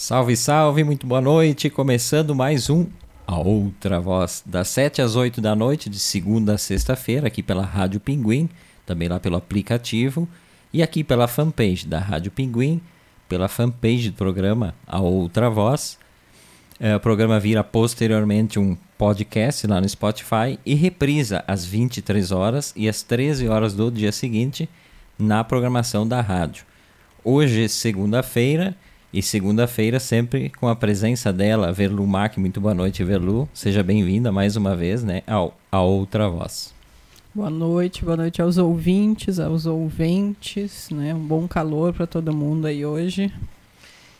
Salve, salve, muito boa noite. Começando mais um A Outra Voz, das 7 às 8 da noite, de segunda a sexta-feira, aqui pela Rádio Pinguim, também lá pelo aplicativo, e aqui pela fanpage da Rádio Pinguim, pela fanpage do programa A Outra Voz. É, o programa vira posteriormente um podcast lá no Spotify e reprisa às 23 horas e às 13 horas do dia seguinte na programação da rádio. Hoje, segunda-feira, e segunda-feira, sempre com a presença dela, Verlu Mac. Muito boa noite, Verlu. Seja bem-vinda mais uma vez né, ao, a Outra Voz. Boa noite, boa noite aos ouvintes, aos ouventes, né? Um bom calor para todo mundo aí hoje.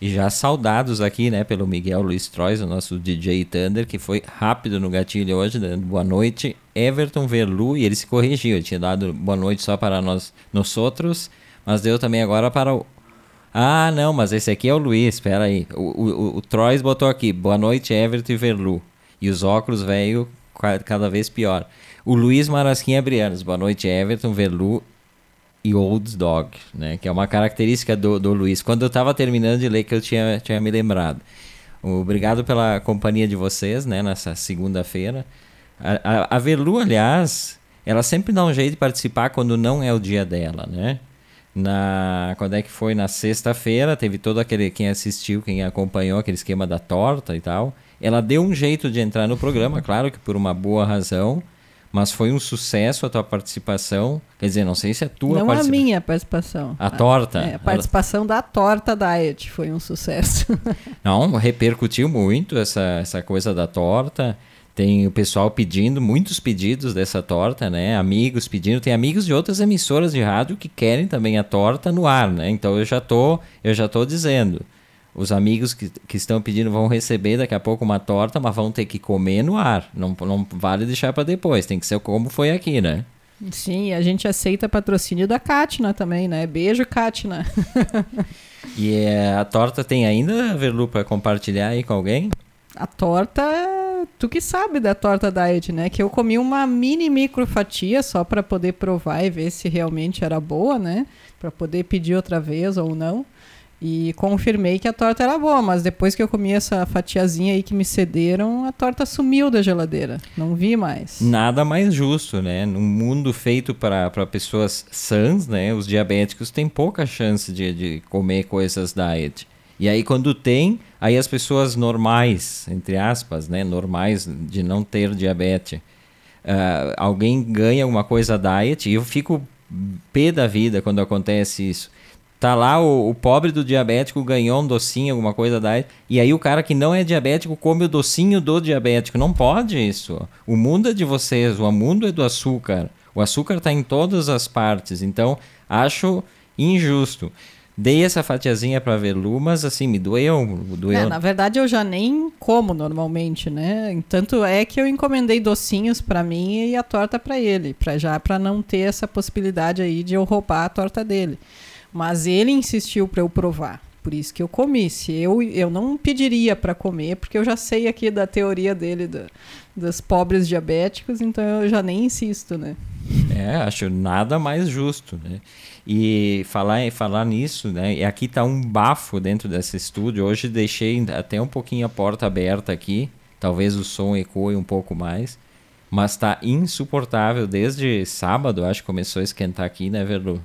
E já saudados aqui, né, pelo Miguel Luiz Trois, o nosso DJ Thunder, que foi rápido no gatilho hoje, dando boa noite. Everton Verlu, e ele se corrigiu, tinha dado boa noite só para nós, nós outros, mas deu também agora para o ah, não, mas esse aqui é o Luiz, espera aí. O, o, o botou aqui, boa noite, Everton e Verlu. E os óculos, velho, cada vez pior. O Luiz Marasquinha Brianos, boa noite, Everton, Verlu e Old Dog, né? Que é uma característica do, do Luiz. Quando eu tava terminando de ler, que eu tinha, tinha me lembrado. Obrigado pela companhia de vocês, né? Nessa segunda-feira. A, a, a Verlu, aliás, ela sempre dá um jeito de participar quando não é o dia dela, né? Na quando é que foi? Na sexta-feira teve todo aquele quem assistiu quem acompanhou aquele esquema da torta e tal. Ela deu um jeito de entrar no programa claro que por uma boa razão mas foi um sucesso a tua participação. Quer dizer não sei se é tua não a minha participação. A, a torta? É, a participação ela... da torta diet foi um sucesso. Não repercutiu muito essa essa coisa da torta tem o pessoal pedindo, muitos pedidos dessa torta, né? Amigos pedindo, tem amigos de outras emissoras de rádio que querem também a torta no ar, né? Então eu já tô, eu já tô dizendo. Os amigos que, que estão pedindo vão receber daqui a pouco uma torta, mas vão ter que comer no ar. Não, não vale deixar para depois, tem que ser como foi aqui, né? Sim, a gente aceita patrocínio da Katna também, né? Beijo, Katna. e é, a torta tem ainda, Verlu, para compartilhar aí com alguém? A torta tu que sabe da torta diet, né? Que eu comi uma mini micro fatia só para poder provar e ver se realmente era boa, né? Para poder pedir outra vez ou não. E confirmei que a torta era boa, mas depois que eu comi essa fatiazinha aí que me cederam, a torta sumiu da geladeira. Não vi mais. Nada mais justo, né? Num mundo feito para pessoas sãs, né? Os diabéticos têm pouca chance de, de comer coisas diet. E aí, quando tem, aí as pessoas normais, entre aspas, né, normais de não ter diabetes, uh, alguém ganha alguma coisa diet, e eu fico pé da vida quando acontece isso. Tá lá o, o, pobre do diabético ganhou um docinho, alguma coisa da e aí o cara que não é diabético come o docinho do diabético. Não pode isso. O mundo é de vocês, o mundo é do açúcar. O açúcar está em todas as partes. Então, acho injusto. Dei essa fatiazinha para Velu, mas assim, me doeu. doeu. É, na verdade, eu já nem como normalmente, né? Tanto é que eu encomendei docinhos para mim e a torta para ele, para já para não ter essa possibilidade aí de eu roubar a torta dele. Mas ele insistiu para eu provar. Por isso que eu comi. Se eu, eu não pediria para comer, porque eu já sei aqui da teoria dele do, dos pobres diabéticos, então eu já nem insisto, né? É, acho nada mais justo, né? E falar, falar nisso, né? E aqui tá um bafo dentro desse estúdio. Hoje deixei até um pouquinho a porta aberta aqui. Talvez o som ecoe um pouco mais. Mas tá insuportável desde sábado, acho que começou a esquentar aqui, né, Verlu?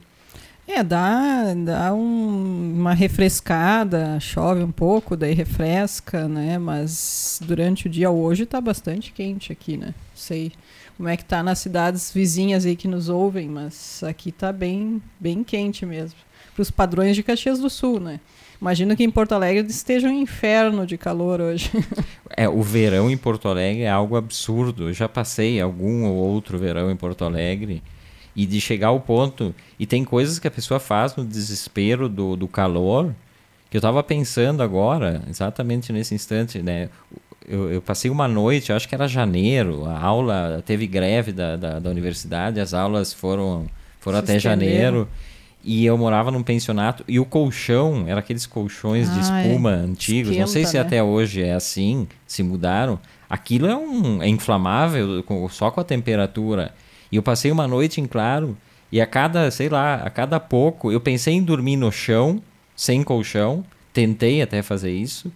É, dá, dá um, uma refrescada, chove um pouco, daí refresca, né? Mas durante o dia hoje tá bastante quente aqui, né? Sei como é que tá nas cidades vizinhas aí que nos ouvem, mas aqui tá bem, bem quente mesmo. Para os padrões de Caxias do Sul, né? Imagino que em Porto Alegre esteja um inferno de calor hoje. é, o verão em Porto Alegre é algo absurdo. Eu já passei algum ou outro verão em Porto Alegre e de chegar ao ponto. E tem coisas que a pessoa faz no desespero do, do calor que eu estava pensando agora, exatamente nesse instante, né? Eu, eu, passei uma noite, acho que era janeiro, a aula teve greve da, da, da universidade, as aulas foram, foram até janeiro. E eu morava num pensionato e o colchão era aqueles colchões ah, de espuma é. antigos. Esquenta, não sei se né? até hoje é assim, se mudaram. Aquilo é um é inflamável com, só com a temperatura. E eu passei uma noite em claro e a cada, sei lá, a cada pouco eu pensei em dormir no chão, sem colchão, tentei até fazer isso.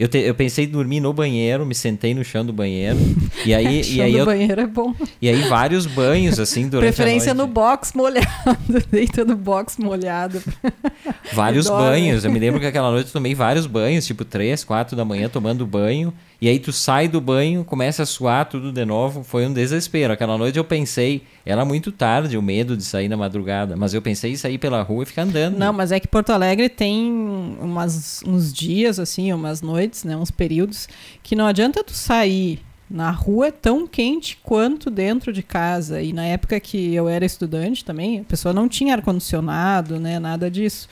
Eu, te, eu pensei em dormir no banheiro, me sentei no chão do banheiro. E aí, chão e aí do eu, banheiro é bom. e aí vários banhos, assim, durante Preferência a no box molhado. Deita no box molhado. Vários banhos. Eu me lembro que aquela noite eu tomei vários banhos, tipo três, quatro da manhã tomando banho. E aí tu sai do banho, começa a suar tudo de novo. Foi um desespero. Aquela noite eu pensei, era muito tarde o medo de sair na madrugada. Mas eu pensei em sair pela rua e ficar andando. Não, mas é que Porto Alegre tem umas, uns dias, assim, umas noites, né? Uns períodos, que não adianta tu sair na rua tão quente quanto dentro de casa. E na época que eu era estudante também, a pessoa não tinha ar-condicionado, né? Nada disso.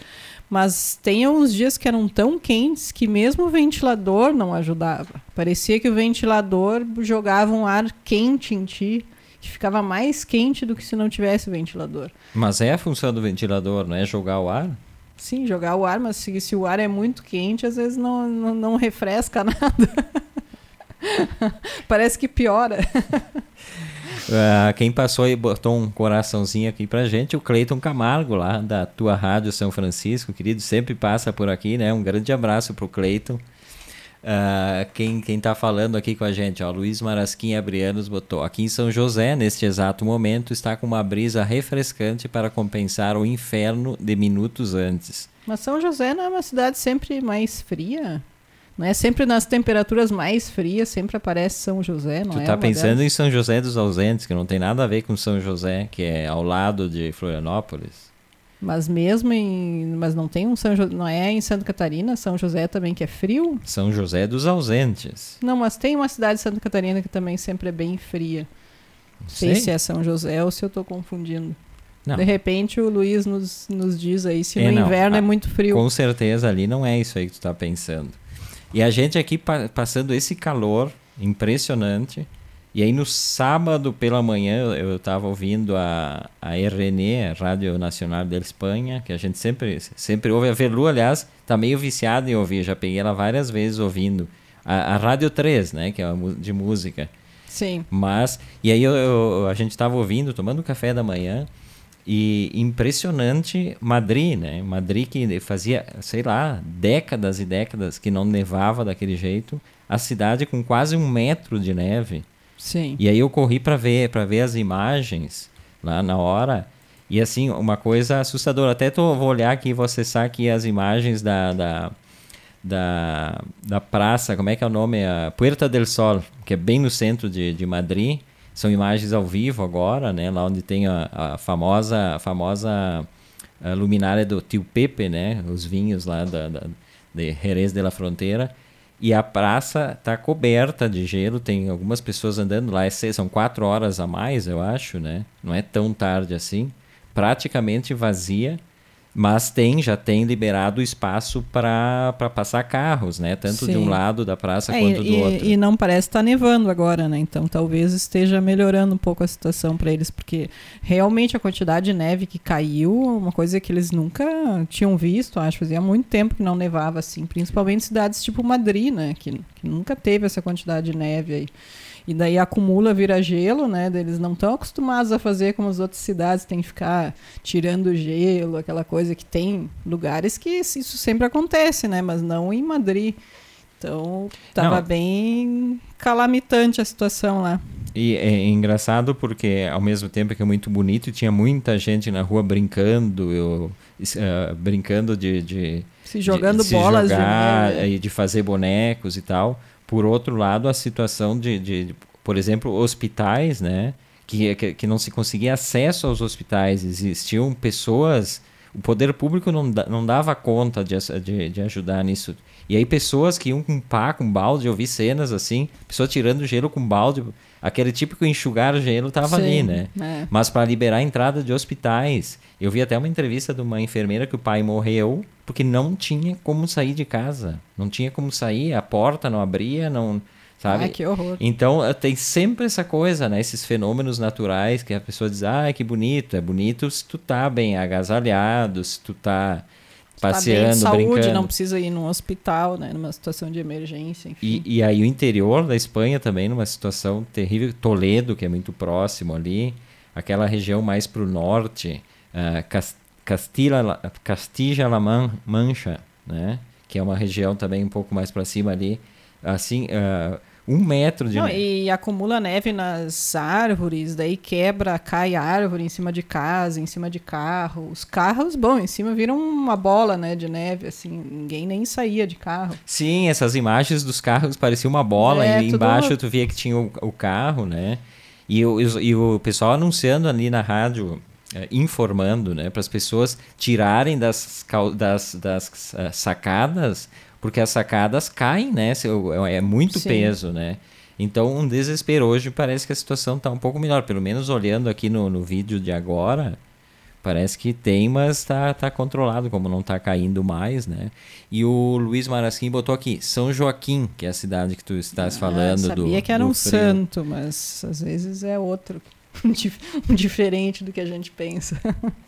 Mas tem uns dias que eram tão quentes que mesmo o ventilador não ajudava. Parecia que o ventilador jogava um ar quente em ti, que ficava mais quente do que se não tivesse ventilador. Mas é a função do ventilador, não é jogar o ar? Sim, jogar o ar, mas se, se o ar é muito quente, às vezes não, não, não refresca nada. Parece que piora. Ah, quem passou e botou um coraçãozinho aqui pra gente, o Cleiton Camargo, lá da tua rádio São Francisco, querido, sempre passa por aqui, né? Um grande abraço pro Cleiton. Ah, quem, quem tá falando aqui com a gente, ó, Luiz Marasquim Abrianos botou. Aqui em São José, neste exato momento, está com uma brisa refrescante para compensar o inferno de minutos antes. Mas São José não é uma cidade sempre mais fria? Não é sempre nas temperaturas mais frias, sempre aparece São José, não tu é? tá uma pensando delas? em São José dos Ausentes, que não tem nada a ver com São José, que é ao lado de Florianópolis. Mas mesmo em. Mas não tem um São José. Não é em Santa Catarina, São José também que é frio? São José dos Ausentes. Não, mas tem uma cidade de Santa Catarina que também sempre é bem fria. Não Não sei se é São José ou se eu tô confundindo. Não. De repente o Luiz nos, nos diz aí se É, no não. inverno é Ah, muito frio. Com certeza ali não é isso aí que tu tá pensando. E a gente aqui pa- passando esse calor impressionante. E aí no sábado pela manhã eu estava ouvindo a, a RNE, a Rádio Nacional da Espanha, que a gente sempre, sempre ouve. A Velu, aliás, tá meio viciada em ouvir, já peguei ela várias vezes ouvindo. A, a Rádio 3, né, que é de música. Sim. Mas, e aí eu, eu- a gente estava ouvindo, tomando café da manhã, e impressionante Madrid, né? Madrid que fazia, sei lá, décadas e décadas que não nevava daquele jeito. A cidade com quase um metro de neve. Sim. E aí eu corri para ver, para ver as imagens lá na hora. E assim, uma coisa assustadora. Até tô, vou olhar aqui vou acessar aqui as imagens da, da, da, da praça, como é que é o nome? A Puerta del Sol, que é bem no centro de, de Madrid. São imagens ao vivo agora, né? Lá onde tem a, a famosa, a famosa a luminária do Tio Pepe, né? Os vinhos lá da, da, de Jerez de la Fronteira. E a praça está coberta de gelo, tem algumas pessoas andando lá, é são quatro horas a mais, eu acho, né? Não é tão tarde assim. Praticamente vazia, mas tem, já tem liberado espaço para passar carros, né? Tanto de um Sim. lado da praça É, quanto e, do outro. e não parece estar nevando agora, né? Então talvez esteja melhorando um pouco a situação para eles, porque realmente a quantidade de neve que caiu é uma coisa que eles nunca tinham visto, acho. Fazia muito tempo que não nevava assim, principalmente em cidades tipo Madrid, né? Que, que nunca teve essa quantidade de neve aí. E daí acumula, vira gelo, né? Eles não estão acostumados a fazer como as outras cidades, tem que ficar tirando gelo, aquela coisa que tem lugares que isso sempre acontece, né? Mas não em Madrid. Então, tava Não. bem calamitante a situação lá. E é engraçado porque ao mesmo tempo que é muito bonito, tinha muita gente na rua brincando, eu, eh, brincando de, de Se jogando de, bolas jogar, de e de fazer bonecos e tal. Por outro lado, a situação de, de, de, por exemplo, hospitais, né? Que, que, que não se conseguia acesso aos hospitais. Existiam pessoas. O poder público não, não dava conta de, de, de ajudar nisso. E aí, pessoas que iam com pá, com balde, eu vi cenas assim, pessoa tirando gelo com balde. Aquele típico enxugar gelo tava ali, Sim, né? é. Mas para liberar a entrada de hospitais. Eu vi até uma entrevista de uma enfermeira que o pai morreu porque não tinha como sair de casa. Não tinha como sair, a porta não abria, não. Sabe? Ai, que horror. Então eh, tem sempre essa coisa, né? Esses fenômenos naturais que a pessoa diz, ah, que bonito. É bonito se tu tá bem agasalhado, se tu tá Tá bem passeando, de saúde, brincando. não precisa ir num hospital, né? Numa situação de emergência, enfim. E, e aí o interior da Espanha também numa situação terrível. Toledo, que é muito próximo ali. Aquela região mais para o norte. ah, Cas- Castilla, Castilla-La Man- Mancha, né? que é uma região também um pouco mais para cima ali, assim, uh, um metro de Não, neve. E acumula neve nas árvores, daí quebra, cai árvore em cima de casa, em cima de carro. Os carros, bom, em cima viram uma bola, né, de neve, assim, ninguém nem saía de carro. Sim, essas imagens dos carros pareciam uma bola É, e tudo- embaixo tu via que tinha o, o carro, né? E o, e o- e o pessoal anunciando ali na rádio, eh, informando, né, para as pessoas tirarem das, das, das eh, sacadas, porque as sacadas caem, né? O- É muito Sim. peso, né? Então, um desespero. Hoje parece que a situação está um pouco melhor. Pelo menos olhando aqui no, no vídeo de agora, parece que tem, mas tá, tá controlado, como não tá caindo mais, né? E o Luiz Marasquim botou aqui, São Joaquim, que é a cidade que tu estás falando Ah, do sabia que era do um frio. santo, mas às vezes é outro. dif- diferente do que a gente pensa.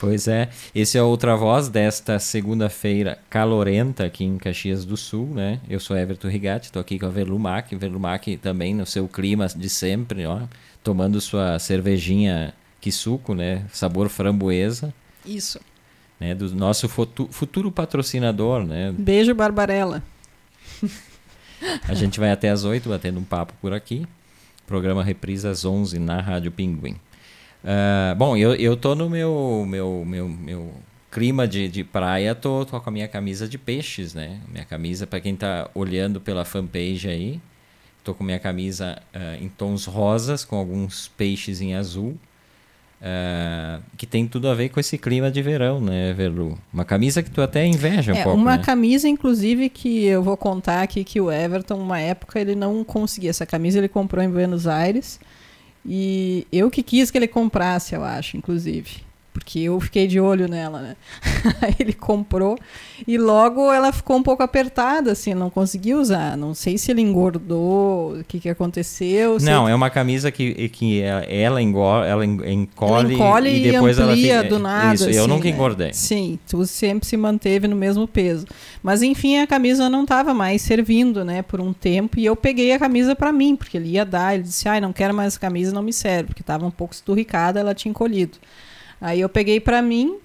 Pois é, esse é outra voz desta segunda-feira calorenta aqui em Caxias do Sul, né? Eu sou Everton Rigatti, estou aqui com a Velumac, Velumac também no seu clima de sempre, ó, tomando sua cervejinha que suco, né? Sabor framboesa, Isso. né? Do nosso futu- futuro patrocinador, né? Beijo, Barbarella. A gente vai até às 8 batendo um papo por aqui. Programa reprisa às 11 na Rádio Pinguim. Ah, bom, eu, eu tô no meu, meu, meu, meu clima de, de praia, tô, tô com a minha camisa de peixes, né? Minha camisa, para quem tá olhando pela fanpage aí, tô com minha camisa ah, em tons rosas, com alguns peixes em azul. ah, que tem tudo a ver com esse clima de verão, né, Verlu? Uma camisa que tu até inveja um É, pouco, uma né? camisa, inclusive, que eu vou contar aqui que o Everton, uma época, ele não conseguia. Essa camisa ele comprou em Buenos Aires. E eu que quis que ele comprasse, eu acho, inclusive. Porque eu fiquei de olho nela, né? Aí ele comprou e logo ela ficou um pouco apertada, assim, não consegui usar. Não sei se ele engordou, o que, que aconteceu. Não, é uma camisa que, que ela engole, ela en- encolhe, ela encolhe e depois ela fica... do nada. Isso, eu assim, nunca né? engordei. Sim, tu sempre se manteve no mesmo peso. Mas enfim, a camisa não estava mais servindo, né, por um tempo. E eu peguei a camisa para mim, porque ele ia dar. Ele disse: ai, não quero mais essa camisa, não me serve, porque estava um pouco esturricada, ela tinha encolhido. Aí eu peguei para mim.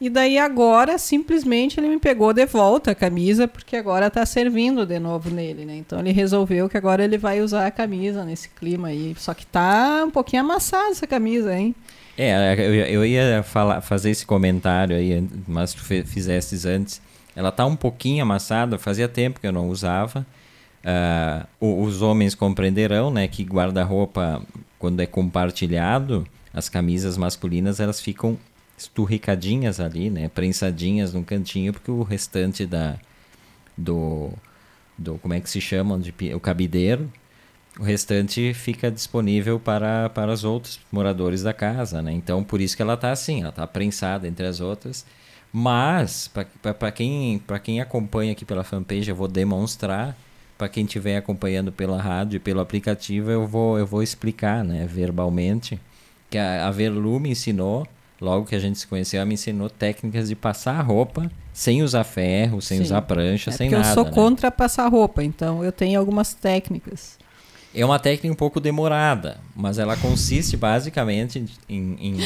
E daí agora, simplesmente, ele me pegou de volta a camisa, porque agora está servindo de novo nele, né? Então ele resolveu que agora ele vai usar a camisa nesse clima aí. Só que tá um pouquinho amassada essa camisa, hein? É, eu, ia falar, fazer esse comentário aí, mas tu fizestes antes. Ela tá um pouquinho amassada, fazia tempo que eu não usava. O- os homens compreenderão, né, que guarda-roupa, quando é compartilhado, as camisas masculinas, elas ficam esturricadinhas ali, né, prensadinhas no cantinho, porque o restante da, do, do como é que se chama, de, o cabideiro, o restante fica disponível para, para os outros moradores da casa, né? Então, por isso que ela está assim, ela está prensada entre as outras. Mas, para quem, pra quem acompanha aqui pela fanpage, eu vou demonstrar. Para quem estiver acompanhando pela rádio e pelo aplicativo, eu vou, eu vou explicar, né, verbalmente. Que a, a Verlu me ensinou, logo que a gente se conheceu, ela me ensinou técnicas de passar a roupa sem usar ferro, sem Sim. usar prancha, É sem nada. eu sou né? contra passar roupa, então eu tenho algumas técnicas. É uma técnica um pouco demorada, mas ela consiste basicamente em, em,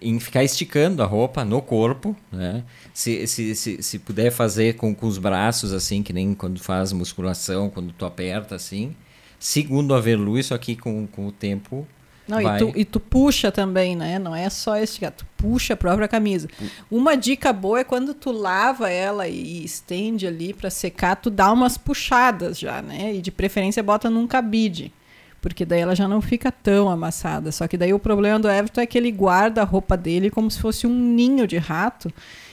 em ficar esticando a roupa no corpo, né? Se, se, se, se puder fazer com, com os braços, assim, que nem quando faz musculação, quando tu aperta, assim. Segundo a Verlu, isso aqui com, com o tempo Não, e tu, e tu puxa também, né? Não é só esticar, tu puxa a própria camisa. Uma dica boa é quando tu lava ela e estende ali para secar, tu dá umas puxadas já, né? E de preferência bota num cabide. Porque daí ela já não fica tão amassada. Só que daí o problema do Everton é que ele guarda a roupa dele como se fosse um ninho de rato.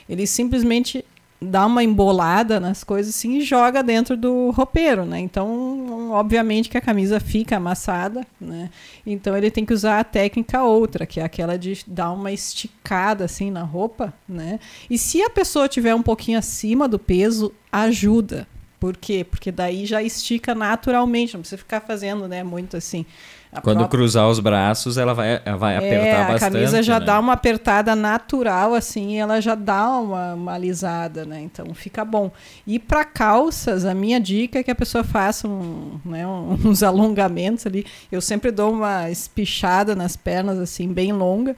Ele simplesmente dá uma embolada nas coisas assim e joga dentro do roupeiro, né? Então, obviamente que a camisa fica amassada, né? Então ele tem que usar a técnica outra, que é aquela de dar uma esticada assim na roupa, né? E se a pessoa tiver um pouquinho acima do peso, ajuda. Por quê? Porque daí já estica naturalmente, não precisa ficar fazendo, né, muito assim. A Quando própria- cruzar os braços, ela vai, ela vai apertar é, a bastante. camisa já né? dá uma apertada natural, assim, ela já dá uma, uma alisada, né? Então fica bom. E para calças, a minha dica é que a pessoa faça um, né, uns alongamentos ali. Eu sempre dou uma espichada nas pernas, assim, bem longa.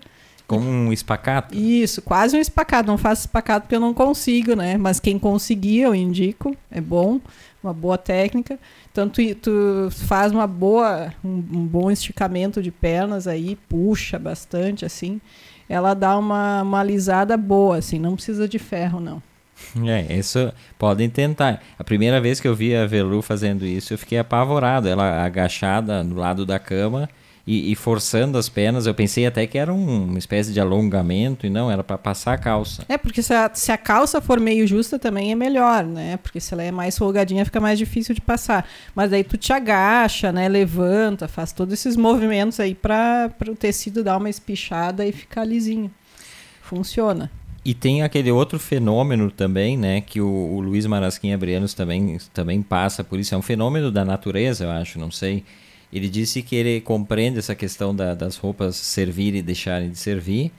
Como um espacato. Isso, quase um espacato. Não faço espacato porque eu não consigo, né? Mas quem conseguir, eu indico. É bom, uma boa técnica. Então tu, tu faz uma boa, um, um, bom esticamento de pernas aí, puxa bastante, assim. Ela dá uma, uma alisada boa, assim, não precisa de ferro, não. É, isso podem tentar. A primeira vez que eu vi a Velu fazendo isso, eu fiquei apavorado. Ela agachada no lado da cama e, e, forçando as pernas. Eu pensei até que era um, uma espécie de alongamento e não, era para passar a calça. É, porque se a, se a calça for meio justa também é melhor, né? Porque se ela é mais folgadinha fica mais difícil de passar. Mas aí tu te agacha, né? Levanta, faz todos esses movimentos aí para o tecido dar uma espichada e ficar lisinho. Funciona. E tem aquele outro fenômeno também, né, que o, o Luiz Marasquinha Brianos também, também passa por isso. É um fenômeno da natureza, eu acho, não sei ele disse que ele compreende essa questão da, das roupas servir e deixarem de servir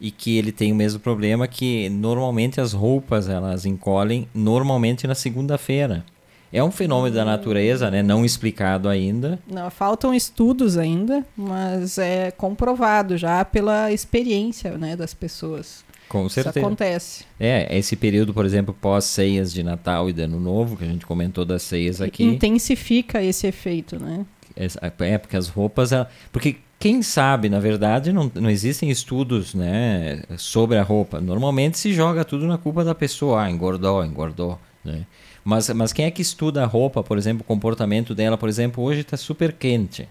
e que ele tem o mesmo problema que normalmente as roupas elas encolhem normalmente na segunda-feira. É um fenômeno da natureza, né? Não explicado ainda. Não, faltam estudos ainda, mas é comprovado já pela experiência, né, das pessoas. Com certeza. Isso acontece. É, esse período, por exemplo, pós-ceias de Natal e de Ano Novo, que a gente comentou das ceias aqui. Intensifica esse efeito, né? É, porque as roupas. Porque quem sabe, na verdade, não, não existem estudos né, sobre a roupa. Normalmente se joga tudo na culpa da pessoa. Ah, engordou, engordou. Né? Mas, mas quem é que estuda a roupa, por exemplo, o comportamento dela? Por exemplo, hoje está super quente.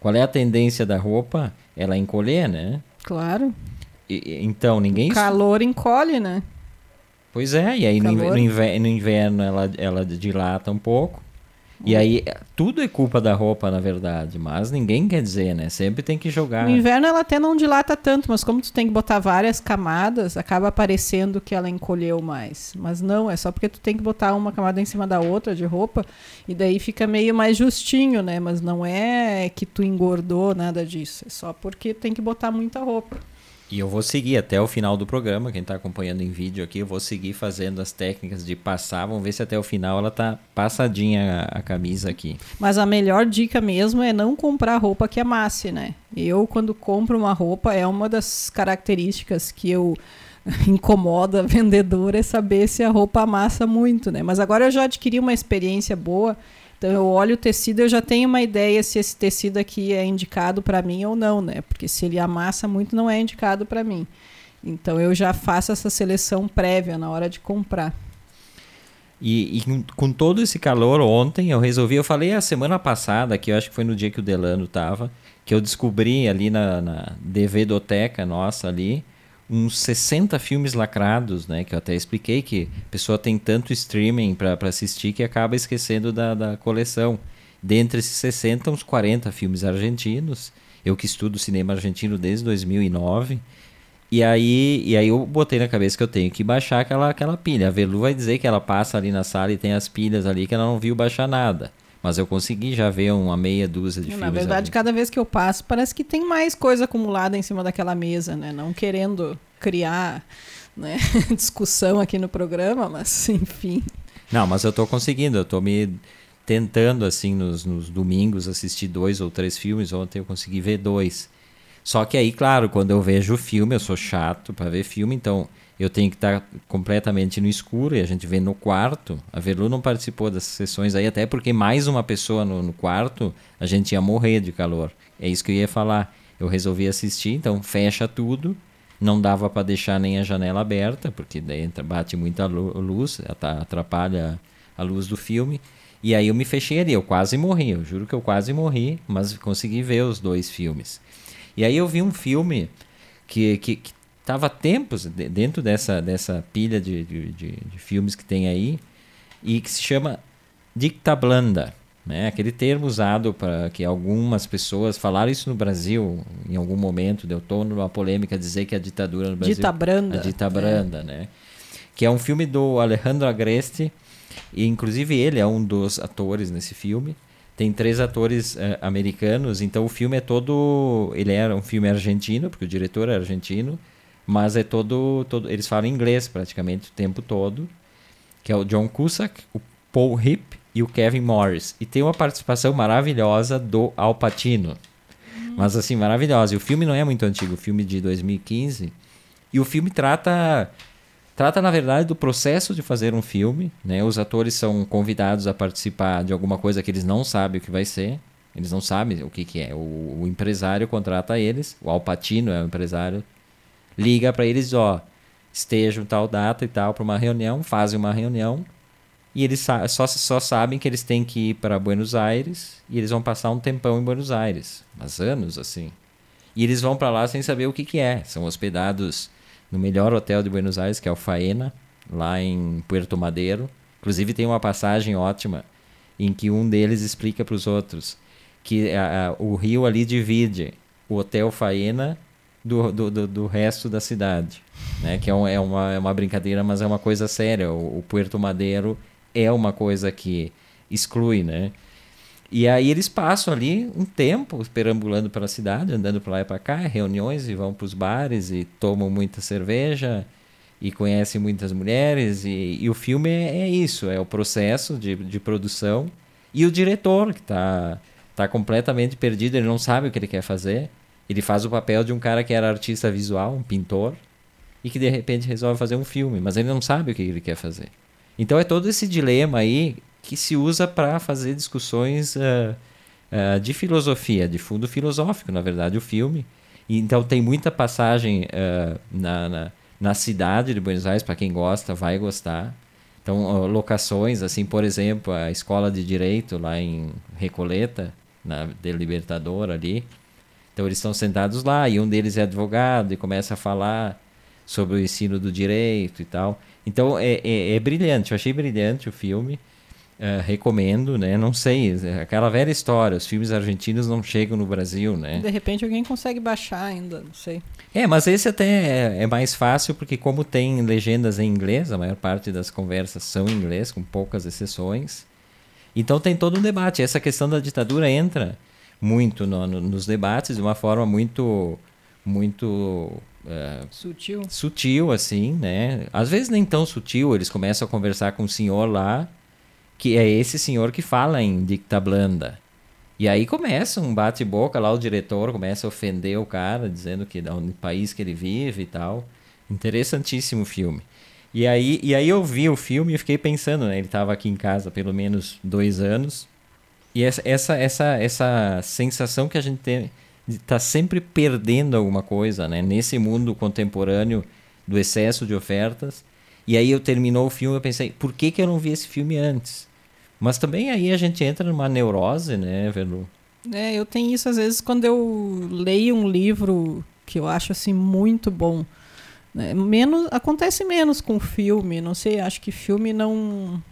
Qual é a tendência da roupa? Ela encolher, né? Claro. E, então, ninguém. O calor encolhe, né? Pois é, e aí no, no, inverno, no inverno ela, ela dilata um pouco. E aí, tudo é culpa da roupa, na verdade, mas ninguém quer dizer, né? Sempre tem que jogar. No inverno ela até não dilata tanto, mas como tu tem que botar várias camadas, acaba parecendo que ela encolheu mais. Mas não, é só porque tu tem que botar uma camada em cima da outra de roupa, e daí fica meio mais justinho, né? Mas não é que tu engordou nada disso, é só porque tem que botar muita roupa. E eu vou seguir até o final do programa, quem está acompanhando em vídeo aqui, eu vou seguir fazendo as técnicas de passar, vamos ver se até o final ela tá passadinha a, a camisa aqui. Mas a melhor dica mesmo é não comprar roupa que amasse, né? Eu, quando compro uma roupa, é uma das características que eu incomoda a vendedora é saber se a roupa amassa muito, né? Mas agora eu já adquiri uma experiência boa então eu olho o tecido, eu já tenho uma ideia se esse tecido aqui é indicado para mim ou não, né? Porque se ele amassa muito, não é indicado para mim. Então eu já faço essa seleção prévia na hora de comprar. E, e, com todo esse calor ontem, eu resolvi, eu falei a semana passada, que eu acho que foi no dia que o Delano tava, que eu descobri ali na, na DVDoteca nossa ali, uns 60 filmes lacrados, né? Que eu até expliquei que a pessoa tem tanto streaming para assistir que acaba esquecendo da, da coleção. Dentre esses 60, uns 40 filmes argentinos. Eu que estudo cinema argentino desde 2009. E aí, e aí eu botei na cabeça que eu tenho que baixar aquela, aquela pilha. A Velu vai dizer que ela passa ali na sala e tem as pilhas ali que ela não viu baixar nada. Mas eu consegui já ver uma meia dúzia de Na filmes. Na verdade, ali. cada vez que eu passo, parece que tem mais coisa acumulada em cima daquela mesa, né? Não querendo criar né, discussão aqui no programa, mas enfim. Não, mas eu estou conseguindo, eu estou me tentando, assim, nos, nos domingos assistir dois ou três filmes. Ontem eu consegui ver dois. Só que aí, claro, quando eu vejo o filme, eu sou chato para ver filme, então eu tenho que estar completamente no escuro e a gente vê no quarto. A Velu não participou dessas sessões aí, até porque mais uma pessoa no, no quarto, a gente ia morrer de calor. É isso que eu ia falar. Eu resolvi assistir, então fecha tudo. Não dava para deixar nem a janela aberta, porque daí bate muita luz, atrapalha a luz do filme. E aí eu me fechei ali, eu quase morri, eu juro que eu quase morri, mas consegui ver os dois filmes. E aí eu vi um filme que, que, que estava tempos dentro dessa, dessa pilha de, de, de, de, filmes que tem aí e que se chama dicta blanda. Né? Aquele termo usado para que algumas pessoas falaram isso no Brasil em algum momento, deu tom numa polêmica dizer que a ditadura no Brasil... Dita branda. A dita branda, é. né? Que é um filme do Alejandro Agreste e inclusive ele é um dos atores nesse filme tem três atores uh, americanos, então o filme é todo. Ele era um filme argentino, porque o diretor é argentino, mas é todo, todo eles falam inglês praticamente o tempo todo, que é o John Cusack, o Paul Hip e o Kevin Morris. E tem uma participação maravilhosa do Al Pacino. Mas assim, maravilhosa. E o filme não é muito antigo, o filme de 2015. E o filme trata trata na verdade do processo de fazer um filme, né? Os atores são convidados a participar de alguma coisa que eles não sabem o que vai ser. Eles não sabem o que, que é. O, o empresário contrata eles, o Alpatino é o empresário, liga para eles, ó, estejam tal data e tal para uma reunião, fazem uma reunião e eles só, só sabem que eles têm que ir para Buenos Aires e eles vão passar um tempão em Buenos Aires, mas anos assim. E eles vão para lá sem saber o que, que é. São hospedados no melhor hotel de Buenos Aires, que é o Faena, lá em Puerto Madeiro. Inclusive tem uma passagem ótima em que um deles explica para os outros que a, a, o rio ali divide o hotel Faena do, do, do, do, resto da cidade. Né? Que é, um, é, uma, é uma brincadeira, mas é uma coisa séria. O, o Puerto Madeiro é uma coisa que exclui, né? E aí eles passam ali um tempo perambulando pela cidade, andando para lá e para cá, reuniões e vão para os bares e tomam muita cerveja e conhecem muitas mulheres. E, e o filme é, é, isso, é o processo de, de produção e o diretor que está tá completamente perdido, ele não sabe o que ele quer fazer. Ele faz o papel de um cara que era artista visual, um pintor, e que de repente resolve fazer um filme, mas ele não sabe o que ele quer fazer. Então é todo esse dilema aí que se usa para fazer discussões uh, uh, de filosofia, de fundo filosófico, na verdade, o filme. E, então tem muita passagem uh, na, na, na, cidade de Buenos Aires, para quem gosta, vai gostar. Então, locações, assim, por exemplo, a escola de direito lá em Recoleta, na de Libertador ali. Então eles estão sentados lá e um deles é advogado e começa a falar sobre o ensino do direito e tal. Então é, é, é brilhante, eu achei brilhante o filme. Uh, recomendo, né? Não sei, aquela velha história, os filmes argentinos não chegam no Brasil, né? De repente alguém consegue baixar ainda, não sei. É, mas esse até é, é, mais fácil porque como tem legendas em inglês, a maior parte das conversas são em inglês, com poucas exceções. Então tem todo um debate. Essa questão da ditadura entra muito no, no, nos debates de uma forma muito muito é, sutil. Sutil, assim, né? Às vezes nem tão sutil, eles começam a conversar com um senhor lá, que é esse senhor que fala em dicta blanda. E aí começa um bate-boca lá, o diretor começa a ofender o cara, dizendo que é o país que ele vive e tal. Interessantíssimo filme. E aí, e aí eu vi o filme e fiquei pensando, né? Ele estava aqui em casa pelo menos dois anos. E essa, essa, essa, essa sensação que a gente tem está sempre perdendo alguma coisa, né? Nesse mundo contemporâneo do excesso de ofertas. E aí eu terminou o filme, eu pensei, por que, que eu não vi esse filme antes? Mas também aí a gente entra numa neurose, né, Velu? É, eu tenho isso às vezes quando eu leio um livro que eu acho assim muito bom. Né? Menos, acontece menos com filme, não sei, acho que filme não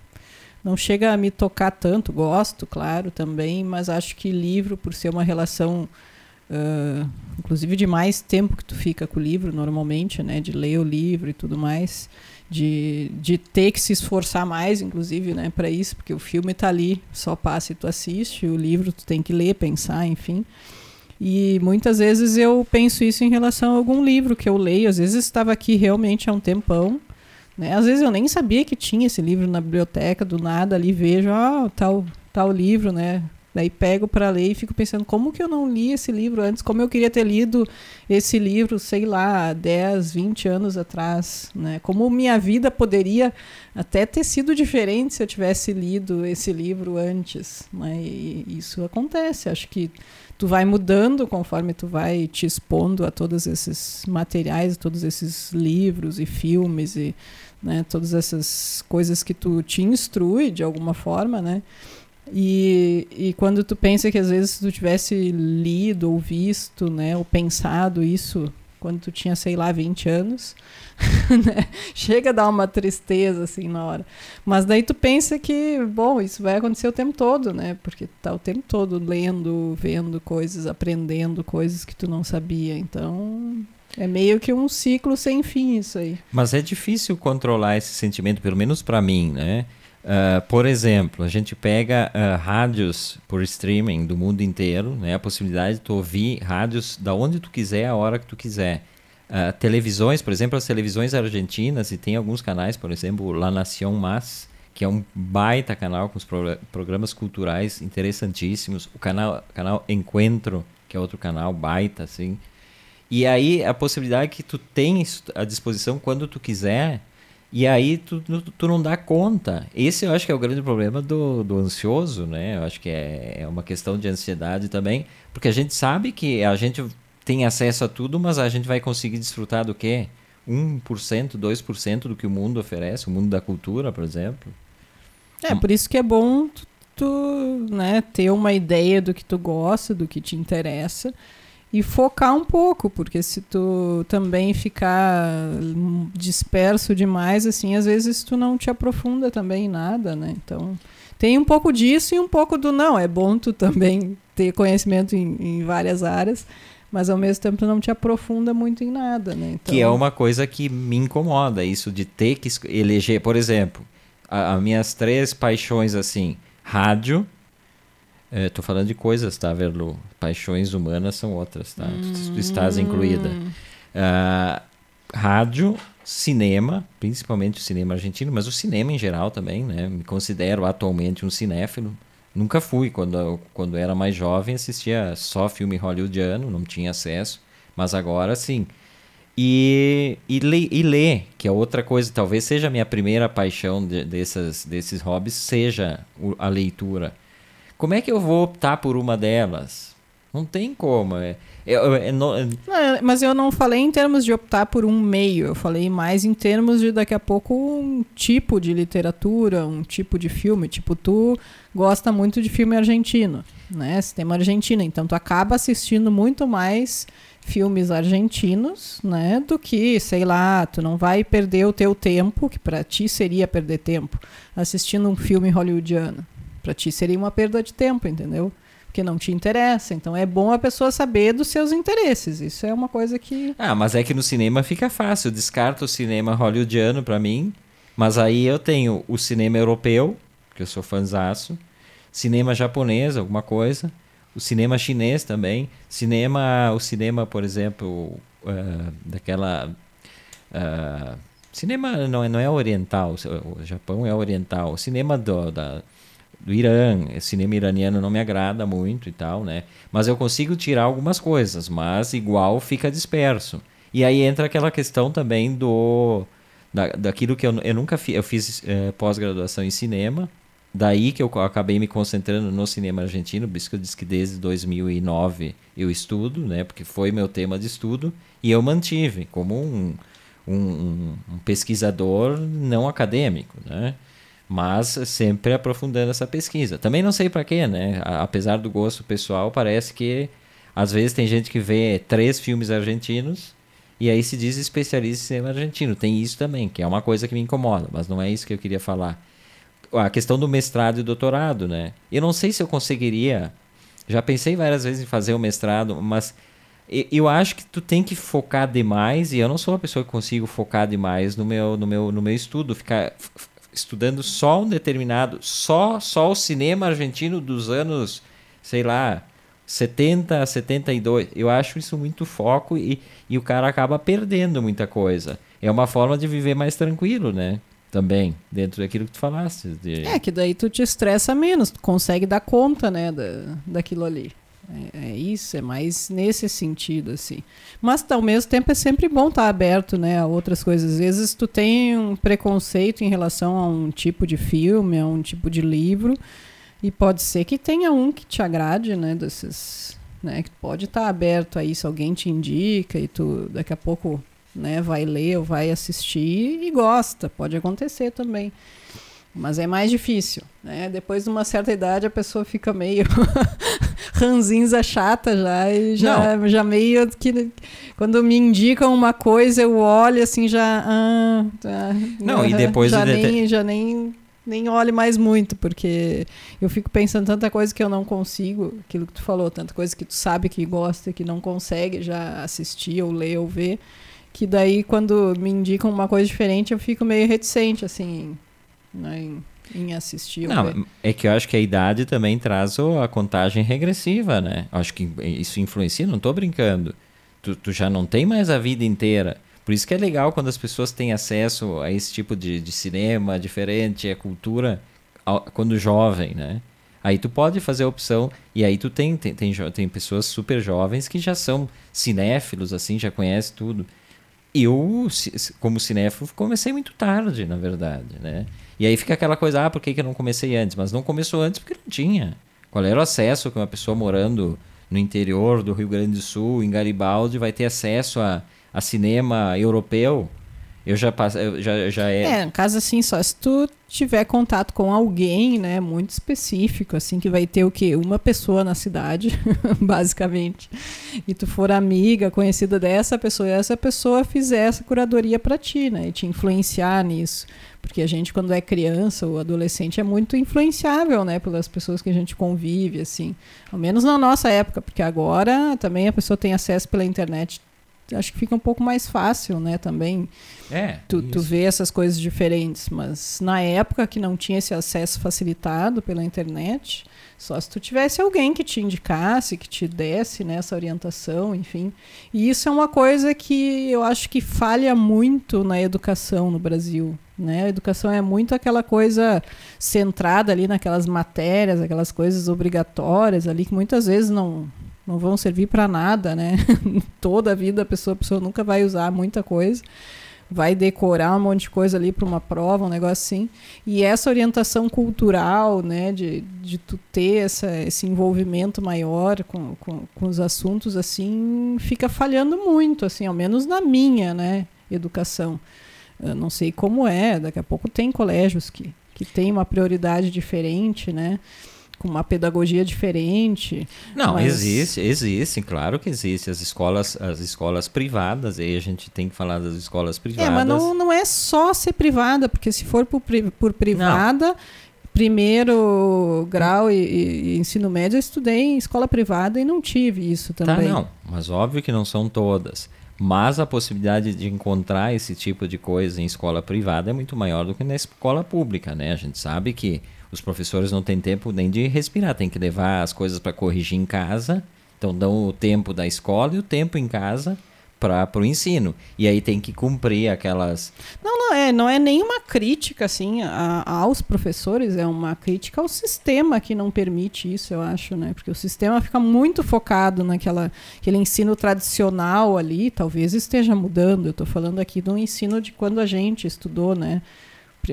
não chega a me tocar tanto, gosto, claro, também, mas acho que livro, por ser uma relação Uh, inclusive de mais tempo que tu fica com o livro normalmente, né, de ler o livro e tudo mais, de, de ter que se esforçar mais, inclusive, né, para isso, porque o filme está ali, só passa e tu assiste, o livro tu tem que ler, pensar, enfim. E muitas vezes eu penso isso em relação a algum livro que eu leio, às vezes estava aqui realmente há um tempão, né? Às vezes eu nem sabia que tinha esse livro na biblioteca, do nada ali vejo, ah, tal tal livro, né? Daí pego para ler e fico pensando como que eu não li esse livro antes, como eu queria ter lido esse livro, sei lá, 10, 20 anos atrás, né? Como minha vida poderia até ter sido diferente se eu tivesse lido esse livro antes, né? E isso acontece, acho que tu vai mudando conforme tu vai te expondo a todos esses materiais, todos esses livros e filmes e né, todas essas coisas que tu te instrui de alguma forma, né? E, e quando tu pensa que às vezes tu tivesse lido ou visto, né, ou pensado isso quando tu tinha, sei lá, 20 anos, né? chega a dar uma tristeza assim na hora. Mas daí tu pensa que, bom, isso vai acontecer o tempo todo, né? Porque tu tá o tempo todo lendo, vendo coisas, aprendendo coisas que tu não sabia. Então, é meio que um ciclo sem fim isso aí. Mas é difícil controlar esse sentimento, pelo menos para mim, né? Uh, por exemplo, a gente pega uh, rádios por streaming do mundo inteiro, né? A possibilidade de tu ouvir rádios da onde tu quiser, a hora que tu quiser. Uh, televisões, por exemplo, as televisões argentinas, e tem alguns canais, por exemplo, La Nación Más, que é um baita canal com os pro programas culturais interessantíssimos. O canal, canal Encuentro que é outro canal baita, assim. E aí a possibilidade que tu tens à disposição quando tu quiser, e aí tu, tu, não dá conta. Esse eu acho que é o grande problema do, do ansioso, né? Eu acho que é, é uma questão de ansiedade também, porque a gente sabe que a gente tem acesso a tudo, mas a gente vai conseguir desfrutar do quê? 1%, 2% do que o mundo oferece, o mundo da cultura, por exemplo. É, por isso que é bom tu, tu né, ter uma ideia do que tu gosta, do que te interessa e focar um pouco, porque se tu também ficar disperso demais, assim, às vezes tu não te aprofunda também em nada, né? Então, tem um pouco disso e um pouco do não. É bom tu também ter conhecimento em, em várias áreas, mas ao mesmo tempo tu não te aprofunda muito em nada, né? Então... Que é uma coisa que me incomoda, isso de ter que eleger, por exemplo, as minhas três paixões, assim, rádio, Estou é, falando de coisas, tá, Verlu? Paixões humanas são outras, tá? Hum. Tu, estás incluída. Uh, rádio, cinema, principalmente o cinema argentino, mas o cinema em geral também, né? Me considero atualmente um cinéfilo. Nunca fui, quando, quando era mais jovem, assistia só filme hollywoodiano, não tinha acesso, mas agora sim. E, e, le, e ler, que é outra coisa, talvez seja a minha primeira paixão de, dessas, desses hobbies, seja a leitura. Como é que eu vou optar por uma delas? Não tem como. É, é, é, não, não, mas eu não falei em termos de optar por um meio, eu falei mais em termos de daqui a pouco um tipo de literatura, um tipo de filme. Tipo, tu gosta muito de filme argentino, né? Sistema argentino. Então tu acaba assistindo muito mais filmes argentinos, né? Do que, sei lá, tu não vai perder o teu tempo, que para ti seria perder tempo, assistindo um filme hollywoodiano. Para ti seria uma perda de tempo, entendeu? Porque não te interessa. Então é bom a pessoa saber dos seus interesses. Isso é uma coisa que. Ah, mas é que no cinema fica fácil. Eu descarto o cinema hollywoodiano para mim. Mas aí eu tenho o cinema europeu, que eu sou fãzaço. Cinema japonês, alguma coisa. O cinema chinês também. Cinema, o cinema, por exemplo, uh, daquela. Uh, cinema não é, não é oriental, o Japão é oriental. O cinema do, da, do Irã, cinema iraniano não me agrada muito e tal, né? Mas eu consigo tirar algumas coisas, mas igual fica disperso. E aí entra aquela questão também do da, daquilo que eu, eu nunca fiz, eu fiz é, pós-graduação em cinema, daí que eu acabei me concentrando no cinema argentino, por isso que eu disse que desde 2009 eu estudo, né? Porque foi meu tema de estudo e eu mantive como um, um, um pesquisador não acadêmico, né? Mas sempre aprofundando essa pesquisa. Também não sei para quê, né? Apesar do gosto pessoal, parece que às vezes tem gente que vê três filmes argentinos e aí se diz especialista em cinema argentino. Tem isso também, que é uma coisa que me incomoda, mas não é isso que eu queria falar. A questão do mestrado e doutorado, né? Eu não sei se eu conseguiria. Já pensei várias vezes em fazer o mestrado, mas eu acho que tu tem que focar demais e eu não sou uma pessoa que consigo focar demais no meu no meu no meu estudo, ficar estudando só um determinado, só só o cinema argentino dos anos, sei lá, 70 a 72. Eu acho isso muito foco e, e o cara acaba perdendo muita coisa. É uma forma de viver mais tranquilo, né? Também, dentro daquilo que tu falaste. De... É, que daí tu te estressa menos, tu consegue dar conta, né, da, daquilo ali. É, é, isso, é mais nesse sentido, assim. Mas ao mesmo tempo é sempre bom estar tá aberto né, a outras coisas. Às vezes tu tem um preconceito em relação a um tipo de filme, a um tipo de livro, e pode ser que tenha um que te agrade, né? Desses. Né, que pode estar tá aberto a isso, alguém te indica e tu daqui a pouco né, vai ler ou vai assistir e gosta. Pode acontecer também. Mas é mais difícil. Né? Depois de uma certa idade a pessoa fica meio ranzinza chata já e já, já meio que quando me indicam uma coisa eu olho assim já ah, tá, não e depois já, nem, já nem nem olhe mais muito porque eu fico pensando tanta coisa que eu não consigo aquilo que tu falou tanta coisa que tu sabe que gosta que não consegue já assistir ou ler ou ver que daí quando me indicam uma coisa diferente eu fico meio reticente assim né, em, em assistir. Não, é que eu acho que a idade também traz a contagem regressiva, né? Acho que isso influencia, não estou brincando. Tu, tu, já não tem mais a vida inteira. Por isso que é legal quando as pessoas têm acesso a esse tipo de, de cinema diferente, a cultura, quando jovem, né? Aí tu pode fazer a opção, e aí tu tem, tem, tem, tem pessoas super jovens que já são cinéfilos, assim, já conhecem tudo. Eu, como cinéfilo, comecei muito tarde, na verdade, né? E aí fica aquela coisa, ah, por que, que eu não comecei antes? Mas não começou antes porque não tinha. Qual era o acesso que uma pessoa morando no interior do Rio Grande do Sul, em Garibaldi, vai ter acesso a, a cinema europeu? Eu já passei, já, já é. É, no caso assim, só se tu tiver contato com alguém, né, muito específico, assim, que vai ter o quê? Uma pessoa na cidade, basicamente. E tu for amiga, conhecida dessa pessoa, e essa pessoa fizer essa curadoria para ti, né, e te influenciar nisso. Porque a gente, quando é criança ou adolescente, é muito influenciável, né, pelas pessoas que a gente convive, assim. Ao menos na nossa época, porque agora também a pessoa tem acesso pela internet acho que fica um pouco mais fácil, né, também. É. Tu, tu vê essas coisas diferentes, mas na época que não tinha esse acesso facilitado pela internet, só se tu tivesse alguém que te indicasse, que te desse né, essa orientação, enfim. E isso é uma coisa que eu acho que falha muito na educação no Brasil. Né? A educação é muito aquela coisa centrada ali naquelas matérias, aquelas coisas obrigatórias ali que muitas vezes não, não vão servir para nada, né? Toda a vida a pessoa, a pessoa nunca vai usar muita coisa, vai decorar um monte de coisa ali para uma prova, um negócio assim. E essa orientação cultural, né, de, de tu ter essa, esse envolvimento maior com, com, com os assuntos, assim, fica falhando muito, assim, ao menos na minha, né, educação. Eu não sei como é, daqui a pouco tem colégios que, que tem uma prioridade diferente, né? Com uma pedagogia diferente. Não, mas... existe, existe, claro que existe. As escolas, as escolas privadas, aí a gente tem que falar das escolas privadas. É, mas não, não é só ser privada, porque se for por, por privada, não. primeiro grau e, e, ensino médio, eu estudei em escola privada e não tive isso tá, também. Tá, não, mas óbvio que não são todas. Mas a possibilidade de encontrar esse tipo de coisa em escola privada é muito maior do que na escola pública, né? A gente sabe que os professores não têm tempo nem de respirar, tem que levar as coisas para corrigir em casa. Então dão o tempo da escola e o tempo em casa para o ensino. E aí tem que cumprir aquelas. Não, não é, não é nenhuma crítica assim a, aos professores, é uma crítica ao sistema que não permite isso, eu acho, né? Porque o sistema fica muito focado naquela aquele ensino tradicional ali, talvez esteja mudando. Eu estou falando aqui do ensino de quando a gente estudou, né?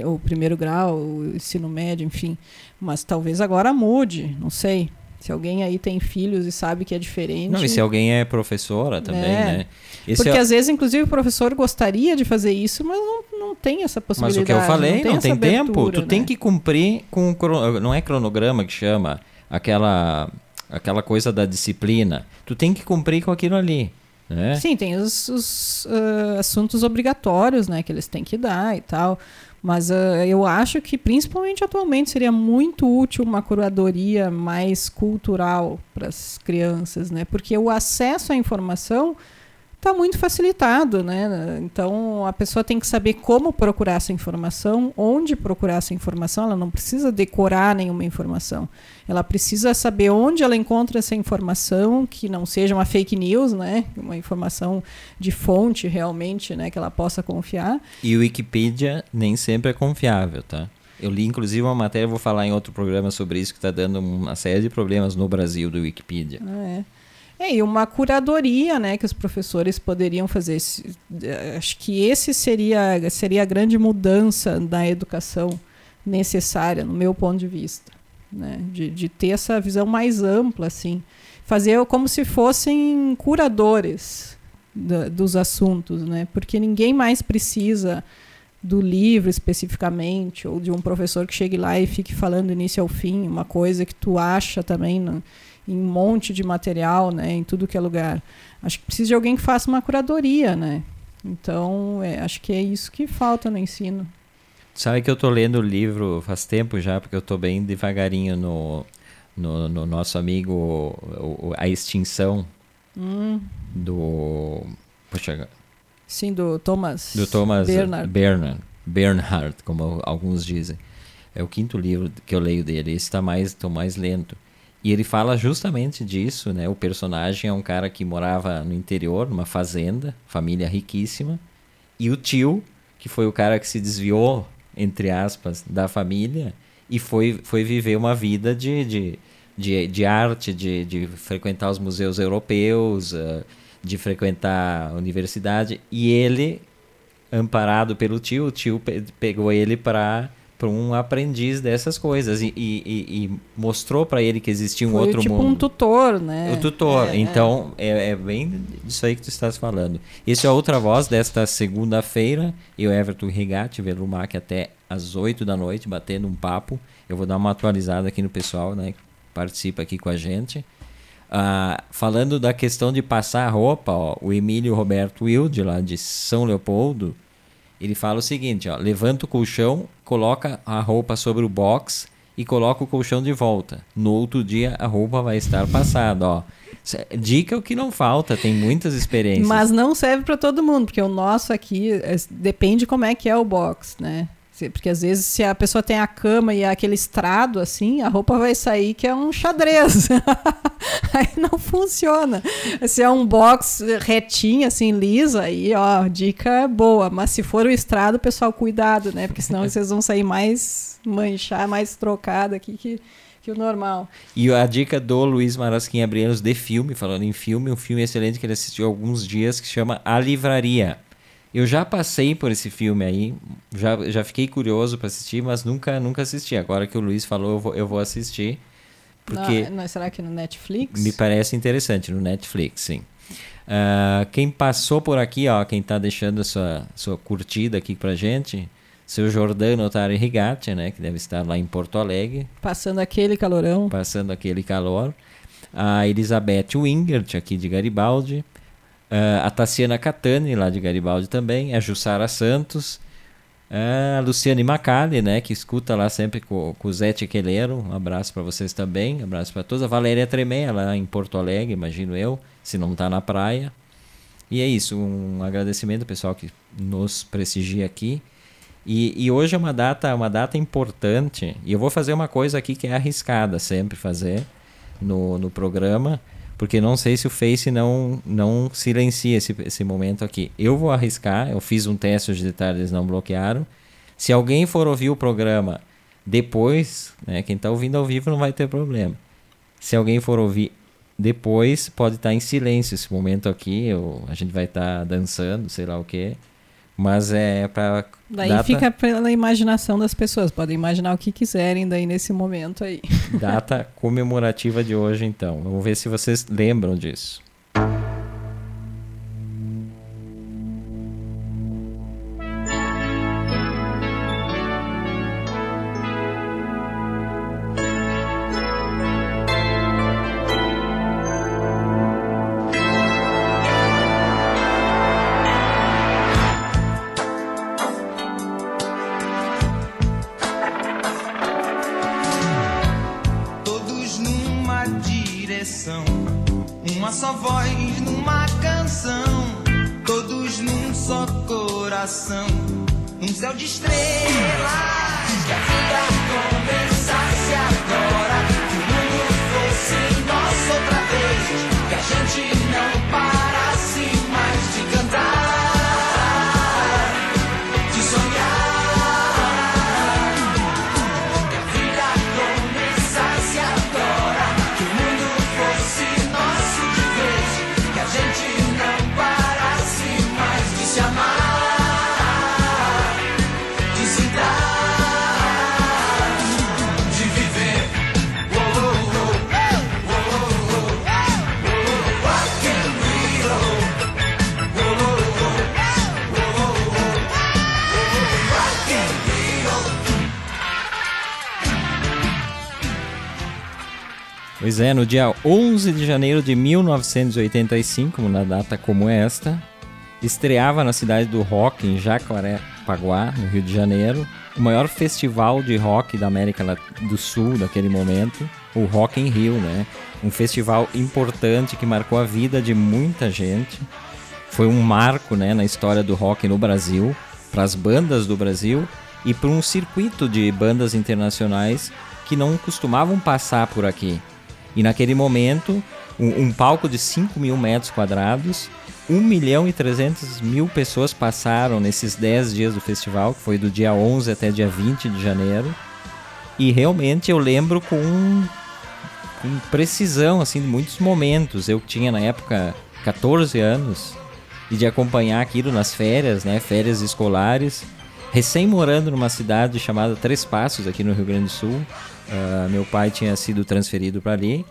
O primeiro grau, o ensino médio, enfim. Mas talvez agora mude, não sei. Se alguém aí tem filhos e sabe que é diferente. Não, e se alguém é professora também, é. né? Esse Porque é... às vezes, inclusive, o professor gostaria de fazer isso, mas não, não tem essa possibilidade. Mas o que eu falei, não tem, não tem tempo. Tu né? tem que cumprir com. Não é cronograma que chama, aquela, aquela coisa da disciplina. Tu tem que cumprir com aquilo ali. Né? Sim, tem os, os uh, assuntos obrigatórios né, que eles têm que dar e tal. Mas uh, eu acho que, principalmente atualmente, seria muito útil uma curadoria mais cultural para as crianças, né? Porque o acesso à informação está muito facilitado, né? Então a pessoa tem que saber como procurar essa informação, onde procurar essa informação. Ela não precisa decorar nenhuma informação. Ela precisa saber onde ela encontra essa informação, que não seja uma fake news, né? Uma informação de fonte realmente, né? Que ela possa confiar. E o Wikipedia nem sempre é confiável, tá? Eu li inclusive uma matéria, vou falar em outro programa sobre isso, que está dando uma série de problemas no Brasil do Wikipedia. Ah, é. É, e uma curadoria né, que os professores poderiam fazer. Acho que esse seria, seria a grande mudança na educação necessária, no meu ponto de vista. Né? De, de ter essa visão mais ampla, assim. Fazer como se fossem curadores da, dos assuntos, né? porque ninguém mais precisa do livro especificamente, ou de um professor que chegue lá e fique falando início ao fim, uma coisa que tu acha também. Não, em um monte de material, né, em tudo que é lugar. Acho que precisa de alguém que faça uma curadoria, né? Então, é, acho que é isso que falta no ensino. Sabe que eu estou lendo o livro faz tempo já, porque eu estou bem devagarinho no, no, no, nosso amigo o, A Extinção hum. do. Poxa, Sim, do Thomas, do Thomas Bernard. Bernard, Bernhard, como alguns dizem. É o quinto livro que eu leio dele. Esse está mais, tô mais lento. E ele fala justamente disso, né? O personagem é um cara que morava no interior, numa fazenda, família riquíssima, e o tio, que foi o cara que se desviou, entre aspas, da família, e foi, foi viver uma vida de, de, de, de arte, de, de frequentar os museus europeus, uh, de frequentar a universidade. E ele, amparado pelo tio, o tio pe pegou ele para para um aprendiz dessas coisas e, e, e mostrou para ele que existia um Foi outro tipo mundo. um tutor, né? O tutor. É, então, é. É, bem disso aí que tu estás falando. Esse é a outra voz desta segunda-feira. Eu, Everton Rigatti, Velumac até às 8 da noite, batendo um papo. Eu vou dar uma atualizada aqui no pessoal, né? Que participa aqui com a gente. Ah, falando da questão de passar a roupa, ó, o Emílio Roberto Wilde, lá de São Leopoldo, ele fala o seguinte, ó, levanta o colchão, coloca a roupa sobre o box e coloca o colchão de volta. No outro dia a roupa vai estar passada, ó. Dica o que não falta, tem muitas experiências. Mas não serve para todo mundo, porque o nosso aqui é, depende como é que é o box, né? Porque às vezes, se a pessoa tem a cama e aquele estrado assim, a roupa vai sair que é um xadrez. aí não funciona. Se é um box retinho, assim, liso, aí, ó, dica boa. Mas se for o estrado, pessoal, cuidado, né? Porque senão vocês vão sair mais manchar, mais trocado aqui que, que o normal. E a dica do Luiz Marasquim Abrielos de filme, falando em filme, um filme excelente que ele assistiu há alguns dias que se chama A Livraria. Eu já passei por esse filme aí, já, já fiquei curioso para assistir, mas nunca nunca assisti. Agora que o Luiz falou, eu vou, eu vou assistir. Porque não, não, será que no Netflix? Me parece interessante, no Netflix, sim. Uh, quem passou por aqui, ó, quem está deixando a sua, sua curtida aqui pra gente, seu Jordano Otari Rigatti, né, que deve estar lá em Porto Alegre. Passando aquele calorão. Passando aquele calor. A Elizabeth Wingert, aqui de Garibaldi. Uh, a Tassiana Catani, lá de Garibaldi também, a Jussara Santos, a Luciane Macali, né, que escuta lá sempre com, com o Zé Tequeleiro, um abraço para vocês também, um abraço para todos, a Valéria Tremé, lá em Porto Alegre, imagino eu, se não está na praia. E é isso, um agradecimento ao pessoal que nos prestigia aqui. E, e, hoje é uma data, uma data importante, e eu vou fazer uma coisa aqui que é arriscada sempre fazer no, no programa, porque não sei se o Face não, não silencia esse, esse momento aqui. Eu vou arriscar, eu fiz um teste, os detalhes não bloquearam. Se alguém for ouvir o programa depois, né, quem está ouvindo ao vivo não vai ter problema. Se alguém for ouvir depois, pode estar tá em silêncio esse momento aqui, ou a gente vai estar tá dançando, sei lá o que. Mas é para. Daí data... fica pela imaginação das pessoas. Podem imaginar o que quiserem daí nesse momento aí. Data comemorativa de hoje, então. Vamos ver se vocês lembram disso. É, no dia 11 de janeiro de 1985, na data como esta, estreava na cidade do rock, em Jacarepaguá, no Rio de Janeiro, o maior festival de rock da América do Sul daquele momento, o Rock in Rio, né? Um festival importante que marcou a vida de muita gente. Foi um marco, né, na história do rock no Brasil, para as bandas do Brasil e para um circuito de bandas internacionais que não costumavam passar por aqui. E naquele momento, um, um palco de 5 mil metros quadrados, 1 milhão e 300 mil pessoas passaram nesses 10 dias do festival, que foi do dia 11 até dia 20 de janeiro. E realmente eu lembro com, com precisão, assim, de muitos momentos. Eu tinha na época 14 anos e de acompanhar aquilo nas férias, né? Férias escolares. Recém morando numa cidade chamada Três Passos, aqui no Rio Grande do Sul. Uh, meu pai tinha sido transferido para ali.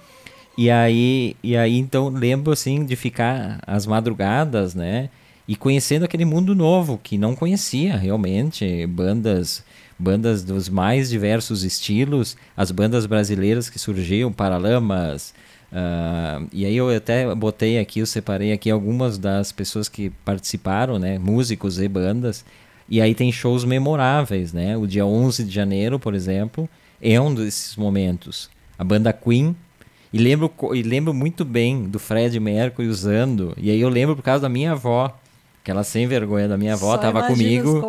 E aí, e aí, então, lembro, assim, de ficar às madrugadas, né? E conhecendo aquele mundo novo, que não conhecia realmente. Bandas bandas dos mais diversos estilos, as bandas brasileiras que surgiam, Paralamas, Uh, e aí eu até botei aqui, eu separei aqui algumas das pessoas que participaram, né? Músicos e bandas. E aí tem shows memoráveis, né? O dia 11 de janeiro, por exemplo, é um desses momentos. A banda Queen. E lembro, e lembro muito bem do Fred Mercury usando. E aí eu lembro por causa da minha avó Aquela sem vergonha da minha avó Só tava comigo.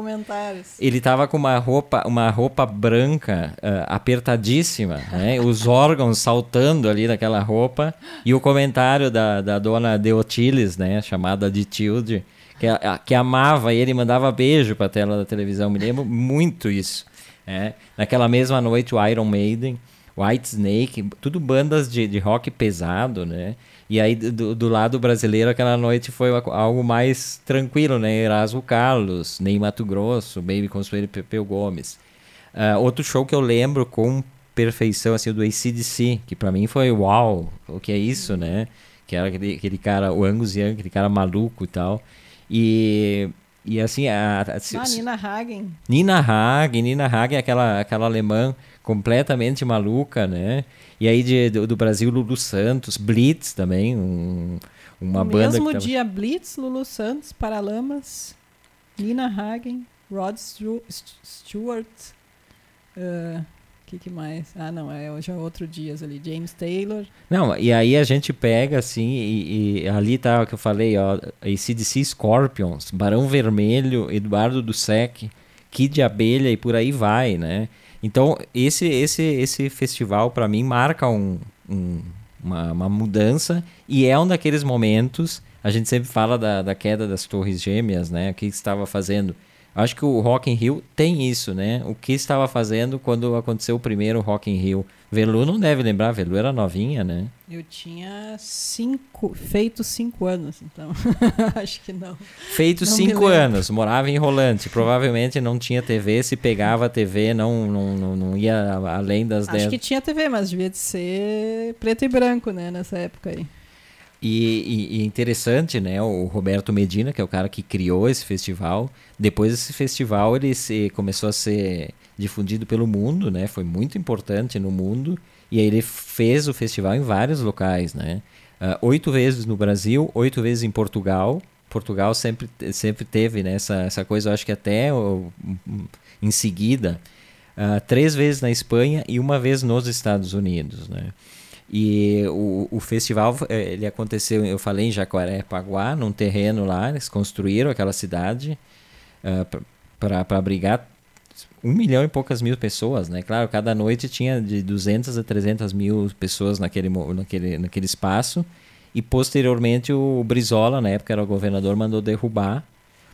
Ele tava com uma roupa, uma roupa branca uh, apertadíssima, né? Os órgãos saltando ali naquela roupa. E o comentário da, da dona Deotiles, né? Chamada de Tilde, que, que amava ele, mandava beijo pra tela da televisão. Me lembro muito isso. Né? Naquela mesma noite, o Iron Maiden, White Snake, tudo bandas de, de rock pesado, né? E aí, do, do, lado brasileiro, aquela noite foi algo mais tranquilo, né? Erasmo Carlos, Ney Mato Grosso, Baby Consuelo e Pepeu Gomes. Uh, outro show que eu lembro com perfeição, assim, do ACDC, que para mim foi uau, o que é isso, né? Que era aquele, aquele cara, o Angus Young, aquele cara maluco e tal. E, e assim, a, a, ah, Nina Hagen. Nina Hagen, Nina Hagen, aquela, aquela alemã completamente maluca, né? E aí de, do, do, Brasil, Lulu Santos, Blitz também, um, uma no banda. mesmo dia, tava... Blitz, Lulu Santos, Paralamas, Nina Hagen, Rod Stewart. Uh, que, que mais? Ah, não, é hoje é outro dias ali. James Taylor. Não, e aí a gente pega assim, e, e ali tá o que eu falei, ó, ACDC Scorpions, Barão Vermelho, Eduardo do Sec, Kid Abelha e por aí vai, né? Então, esse, esse, esse festival, para mim, marca um, um, uma, uma, mudança e é um daqueles momentos. A gente sempre fala da, da queda das Torres Gêmeas, né? O que estava fazendo Acho que o Rock in Rio tem isso, né? O que estava fazendo quando aconteceu o primeiro Rock in Rio? Velu não deve lembrar, Velu era novinha, né? Eu tinha cinco, feito cinco anos, então acho que não. Feito não cinco anos, morava em Rolante, provavelmente não tinha TV, se pegava a TV não, não, não, não ia além das Acho que tinha TV, mas devia de ser preto e branco, né, nessa época aí. E, e, interessante, né? O Roberto Medina, que é o cara que criou esse festival. Depois desse festival, ele se, começou a ser difundido pelo mundo, né? Foi muito importante no mundo. E aí ele fez o festival em vários locais, né? Uh, oito vezes no Brasil, oito vezes em Portugal. Portugal sempre, sempre teve né, essa, essa coisa, eu acho que até em seguida. Uh, três vezes na Espanha e uma vez nos Estados Unidos, né? E o, o festival eh, ele aconteceu, eu falei em Jacarepaguá, num terreno lá, eles construíram aquela cidade uh, ah, para abrigar um milhão e poucas mil pessoas, né? Claro, cada noite tinha de 200 a 300 mil pessoas naquele, naquele, naquele espaço. E posteriormente o Brizola, na época era o governador, mandou derrubar,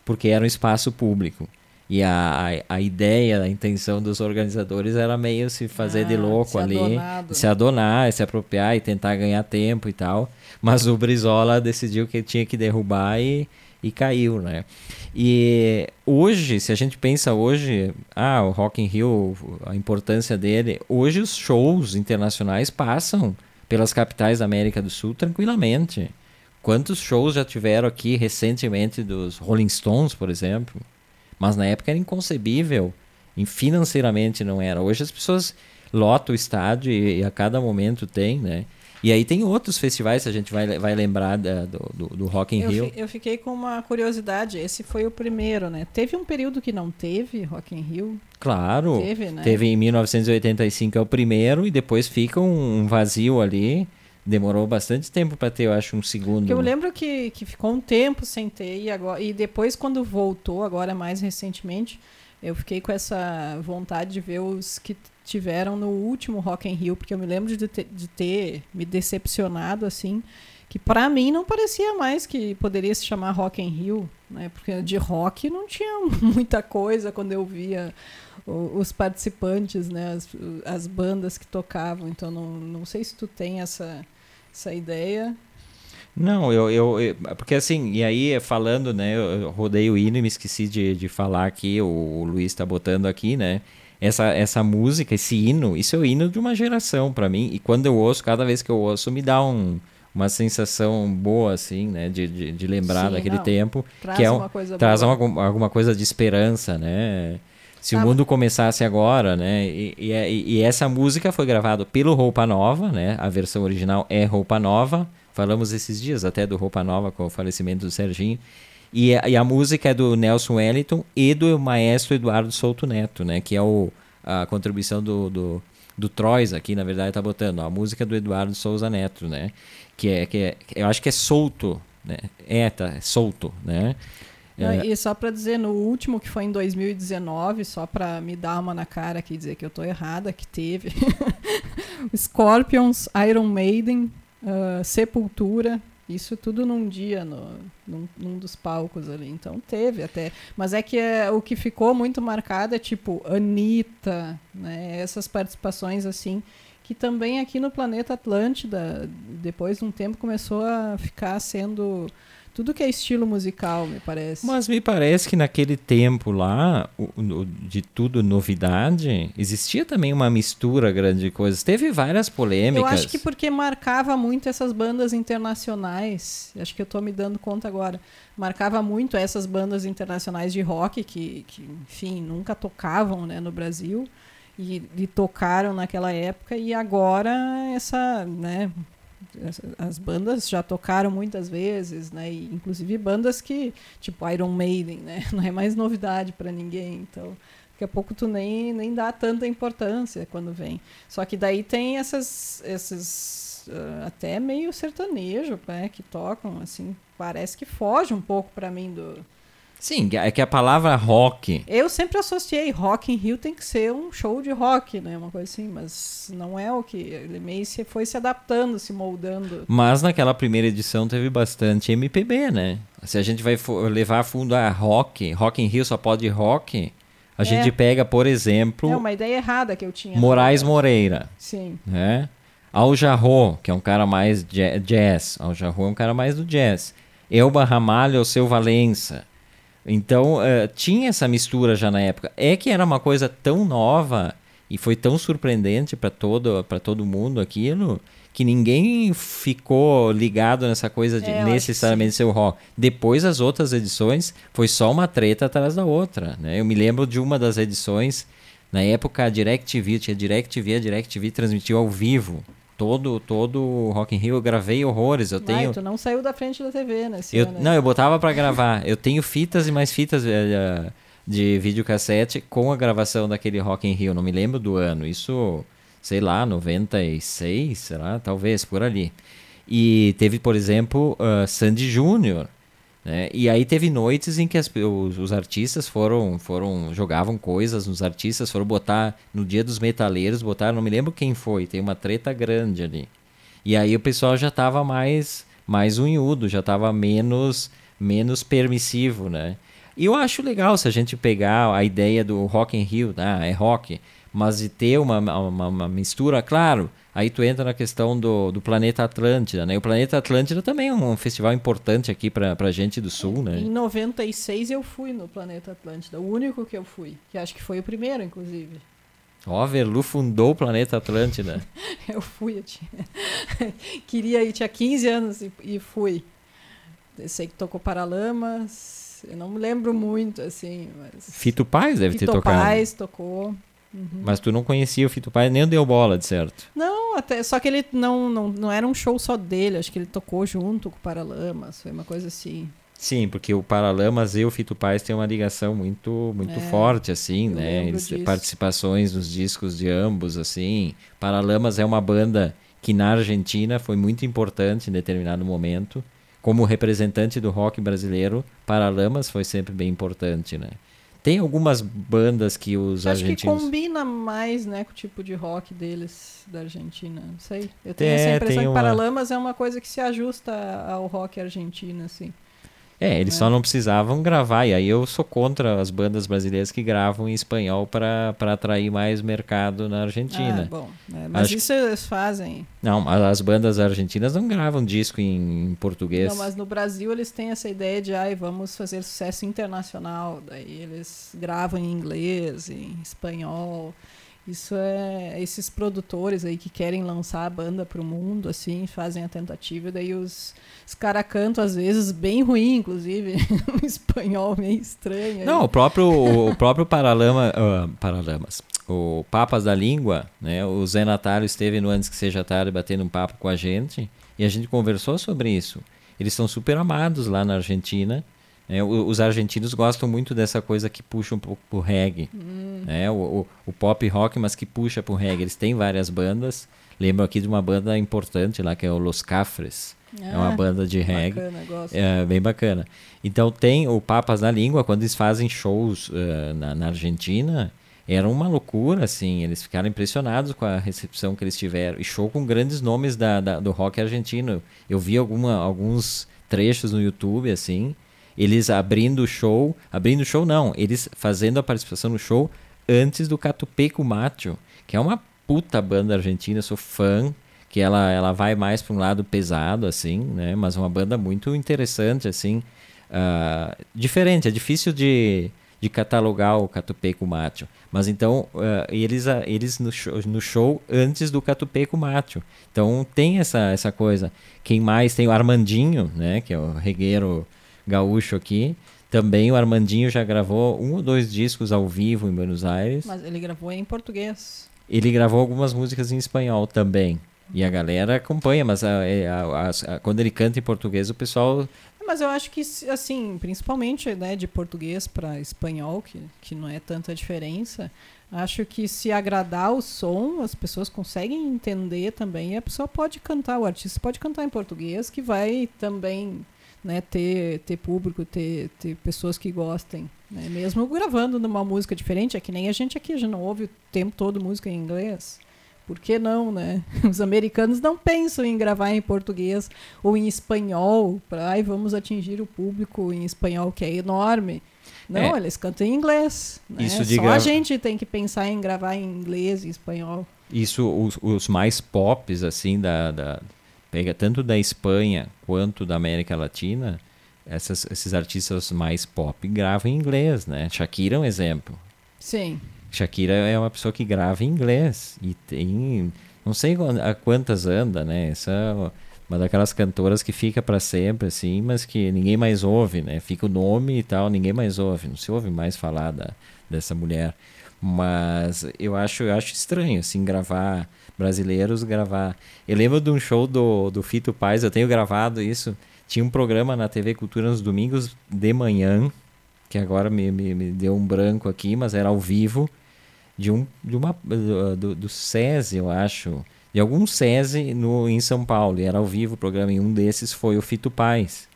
porque era um espaço público. E a, a, a, ideia, a intenção dos organizadores era meio se fazer ah, de louco ali, adonado. se adonar, se apropriar e tentar ganhar tempo e tal. Mas o Brizola decidiu que tinha que derrubar e, e caiu, né? E hoje, se a gente pensa hoje, ah, o Rock in Rio, a importância dele, hoje os shows internacionais passam pelas capitais da América do Sul tranquilamente. Quantos shows já tiveram aqui recentemente dos Rolling Stones, por exemplo? Mas na época era inconcebível. E financeiramente não era. Hoje as pessoas lotam o estádio e, e, a cada momento tem, né? E aí tem outros festivais, a gente vai, vai lembrar da, do, do, do, Rock in eu Rio. eu fiquei com uma curiosidade, esse foi o primeiro, né? Teve um período que não teve Rock in Rio? Claro. Teve, né? Teve em 1985 é o primeiro e depois fica um vazio ali demorou bastante tempo para ter, eu acho, um segundo. Porque eu lembro que, que ficou um tempo sem ter e, agora, e depois quando voltou, agora mais recentemente, eu fiquei com essa vontade de ver os que tiveram no último Rock in Rio, porque eu me lembro de ter, de ter me decepcionado assim que para mim não parecia mais que poderia se chamar Rock in Rio, né? Porque de rock não tinha muita coisa quando eu via os participantes, né? As, as bandas que tocavam. Então não, não sei se tu tem essa, essa ideia. Não, eu, eu, eu, Porque assim, e aí falando, né? Eu rodei o hino e me esqueci de, de falar aqui, o, o Luiz está botando aqui, né? Essa, essa música, esse hino, isso é o hino de uma geração para mim. E quando eu ouço, cada vez que eu ouço, me dá um, uma sensação boa, assim, né? De, de, de lembrar Sim, daquele não. tempo. Traz que é um, uma coisa traz uma, alguma coisa de esperança, né? Se tá. o mundo começasse agora, né? E, e, é, e, essa música foi gravada pelo Roupa Nova, né? A versão original é Roupa Nova. Falamos esses dias até do Roupa Nova com o falecimento do Serginho. E a, e a música é do Nelson Wellington e do maestro Eduardo Souto Neto, né? Que é o, a contribuição do, do, do Trois aqui, na verdade, tá botando. A música do Eduardo Souza Neto, né? que é, que é eu acho que é solto, né? É, tá, é solto, né? É. E só para dizer, no último, que foi em 2019, só para me dar uma na cara aqui e dizer que eu tô errada, que teve Scorpions, Iron Maiden, uh, Sepultura, isso tudo num dia, no, num, num, dos palcos ali. Então teve até. Mas é que é, o que ficou muito marcado é tipo Anitta, né? Essas participações assim que também aqui no planeta Atlântida, depois de um tempo, começou a ficar sendo tudo que é estilo musical, me parece. Mas me parece que naquele tempo lá, de tudo novidade, existia também uma mistura grande de coisas. Teve várias polêmicas. Eu acho que porque marcava muito essas bandas internacionais. Acho que eu estou me dando conta agora. Marcava muito essas bandas internacionais de rock que, que enfim, nunca tocavam né, no Brasil e, e tocaram naquela época e agora essa, né, as bandas já tocaram muitas vezes, né? E, inclusive bandas que, tipo Iron Maiden, né? Não é mais novidade para ninguém. Então, daqui a pouco tu nem, nem dá tanta importância quando vem. Só que daí tem essas, esses uh, até meio sertanejo, né? Que tocam, assim, parece que foge um pouco para mim do Sim, é que a palavra rock. Eu sempre associei rock em Rio tem que ser um show de rock, né? Uma coisa assim, mas não é o que. Ele meio se foi se adaptando, se moldando. Mas naquela primeira edição teve bastante MPB, né? Se a gente vai levar a fundo a rock, rock em Rio só pode rock. A é. gente pega, por exemplo. É uma ideia errada que eu tinha. Moraes Moreira. Sim. Né? Al Jarro, que é um cara mais jazz. Al Jarro é um cara mais do jazz. Elba Ramalho é o seu Valença. Então, uh, tinha essa mistura já na época. É que era uma coisa tão nova e foi tão surpreendente para todo, todo mundo aquilo que ninguém ficou ligado nessa coisa de é, necessariamente ser o rock. Depois, as outras edições, foi só uma treta atrás da outra. Né? Eu me lembro de uma das edições, na época a DirecTV, tinha DirecTV, a DirecTV transmitiu ao vivo todo todo Rock in Rio eu gravei horrores. Eu tenho. Ai, tu não saiu da frente da TV, né? Eu, não, eu botava para gravar. Eu tenho fitas e mais fitas uh, de videocassete com a gravação daquele Rock in Rio. Não me lembro do ano. Isso, sei lá, 96, será? Talvez por ali. E teve, por exemplo, uh, Sandy Júnior né? E aí teve noites em que as, os, os, artistas foram, foram jogavam coisas nos artistas, foram botar no dia dos metaleiros, botaram, não me lembro quem foi, tem uma treta grande ali. E aí o pessoal já estava mais mais unhudo, já estava menos menos permissivo, né? E eu acho legal se a gente pegar a ideia do Rock in Rio, ah, é rock, mas de ter uma, uma, uma mistura, claro, Aí tu entra na questão do, do Planeta Atlântida, né? O Planeta Atlântida também é um festival importante aqui pra, pra gente do Sul, né? Em 96 eu fui no Planeta Atlântida, o único que eu fui, que acho que foi o primeiro, inclusive. Ó, Verlu fundou o Planeta Atlântida. eu fui, eu tinha... queria ir, tinha 15 anos e, e fui. Eu sei que tocou Paralamas, eu não me lembro muito, assim, mas... Fito Paz deve Fito ter tocado. Fito Paz tocou. Uhum. Mas tu não conhecia o Fito Pai, nem deu bola, de certo. Não, até, só que ele não, não, não era um show só dele, acho que ele tocou junto com o Paralamas, foi uma coisa assim. Sim, porque o Paralamas e o Fito Paz têm uma ligação muito muito é, forte, assim, né? Eles, participações nos discos de ambos, assim. Paralamas é uma banda que na Argentina foi muito importante em determinado momento. Como representante do rock brasileiro, Paralamas foi sempre bem importante, né? Tem algumas bandas que os Acho argentinos. que combina mais, né, com o tipo de rock deles da Argentina. Não sei. Eu tenho É, essa impressão que uma- Paralamas é uma coisa que se ajusta ao rock argentino, assim. É, eles É. só não precisavam gravar. E aí eu sou contra as bandas brasileiras que gravam em espanhol para atrair mais mercado na Argentina. Ah, bom. né, Mas Acho isso eles fazem. Não, as bandas argentinas não gravam disco em, em português. Não, mas no Brasil eles têm essa ideia de, ai, vamos fazer sucesso internacional. Daí eles gravam em inglês, em espanhol. Isso é esses produtores aí que querem lançar a banda pro mundo, assim, fazem a tentativa, daí os, os caras cantam às vezes bem ruim, inclusive, um espanhol meio estranho. aí. Não, o próprio, o próprio Paralama, ah, Paralamas, o Papas da Língua, né? O Zé Natário esteve no Antes que Seja Tarde batendo um papo com a gente e a gente conversou sobre isso. Eles são super amados lá na Argentina. O- os argentinos gostam muito dessa coisa que puxa um pouco pro reggae. né? O, o, o pop rock, mas que puxa pro reggae. Eles têm várias bandas. Lembro aqui de uma banda importante lá, que é o Los Cafres. é uma Ah, banda de reggae. Bacana, gosto. É bem bacana. Então tem o Papas na Língua, quando eles fazem shows eh, na, na Argentina, era uma loucura, assim. Eles ficaram impressionados com a recepção que eles tiveram. E show com grandes nomes da, da- do rock argentino. Eu vi alguma, alguns trechos no YouTube, assim. Eles abrindo o show. Abrindo o show, não. Eles fazendo a participação no show antes do Catupeco Macho, que é uma puta banda argentina, sou fã que ela, ela vai mais para um lado pesado, assim, né? Mas uma banda muito interessante, assim. ah, diferente, é difícil de, de catalogar o Catupeco Macho. Mas então, ah, eles, ah, eles no, show, no show antes do Catupeco Macho. Então tem essa, essa coisa. Quem mais? Tem o Armandinho, né? Que é o regueiro gaúcho aqui. Também o Armandinho já gravou um ou dois discos ao vivo em Buenos Aires. Mas ele gravou em português. Ele gravou algumas músicas em espanhol também. E a galera acompanha, mas a- é, a- a- a- quando ele canta em português, o pessoal. Mas eu acho que, assim, principalmente né, de português para espanhol, que, que não é tanta diferença, acho que se agradar o som, as pessoas conseguem entender também, e a pessoa pode cantar, o artista pode cantar em português, que vai também né, ter, ter público, ter, ter pessoas que gostem. Né? Mesmo gravando numa música diferente, é que nem a gente aqui, a gente não ouve o tempo todo música em inglês. Por que não, né? Os americanos não pensam em gravar em português ou em espanhol, para ai, vamos atingir o público em espanhol, que é enorme. Não, É. eles cantam em inglês. Né? Isso de Só grava- a gente tem que pensar em gravar em inglês e espanhol. Isso, os, os mais pops, assim, da, da. Pega tanto da Espanha quanto da América Latina, essas- esses artistas mais pop gravam em inglês, né? Shakira é um exemplo. Sim. Shakira é uma pessoa que grava em inglês e tem não sei a quantas anda, né? Essa é uma daquelas cantoras que fica para sempre assim, mas que ninguém mais ouve, né? Fica o nome e tal, ninguém mais ouve, não se ouve mais falar da, dessa mulher. Mas eu acho, eu acho estranho assim gravar brasileiros gravar. Eu lembro de um show do do Fito Paz, eu tenho gravado isso. Tinha um programa na TV Cultura nos domingos de manhã, que agora me, me, me deu um branco aqui, mas era ao vivo de um de uma do, do SESI, eu acho, de algum SESI no em São Paulo, e era ao vivo o programa, e um desses foi o Fito Paz.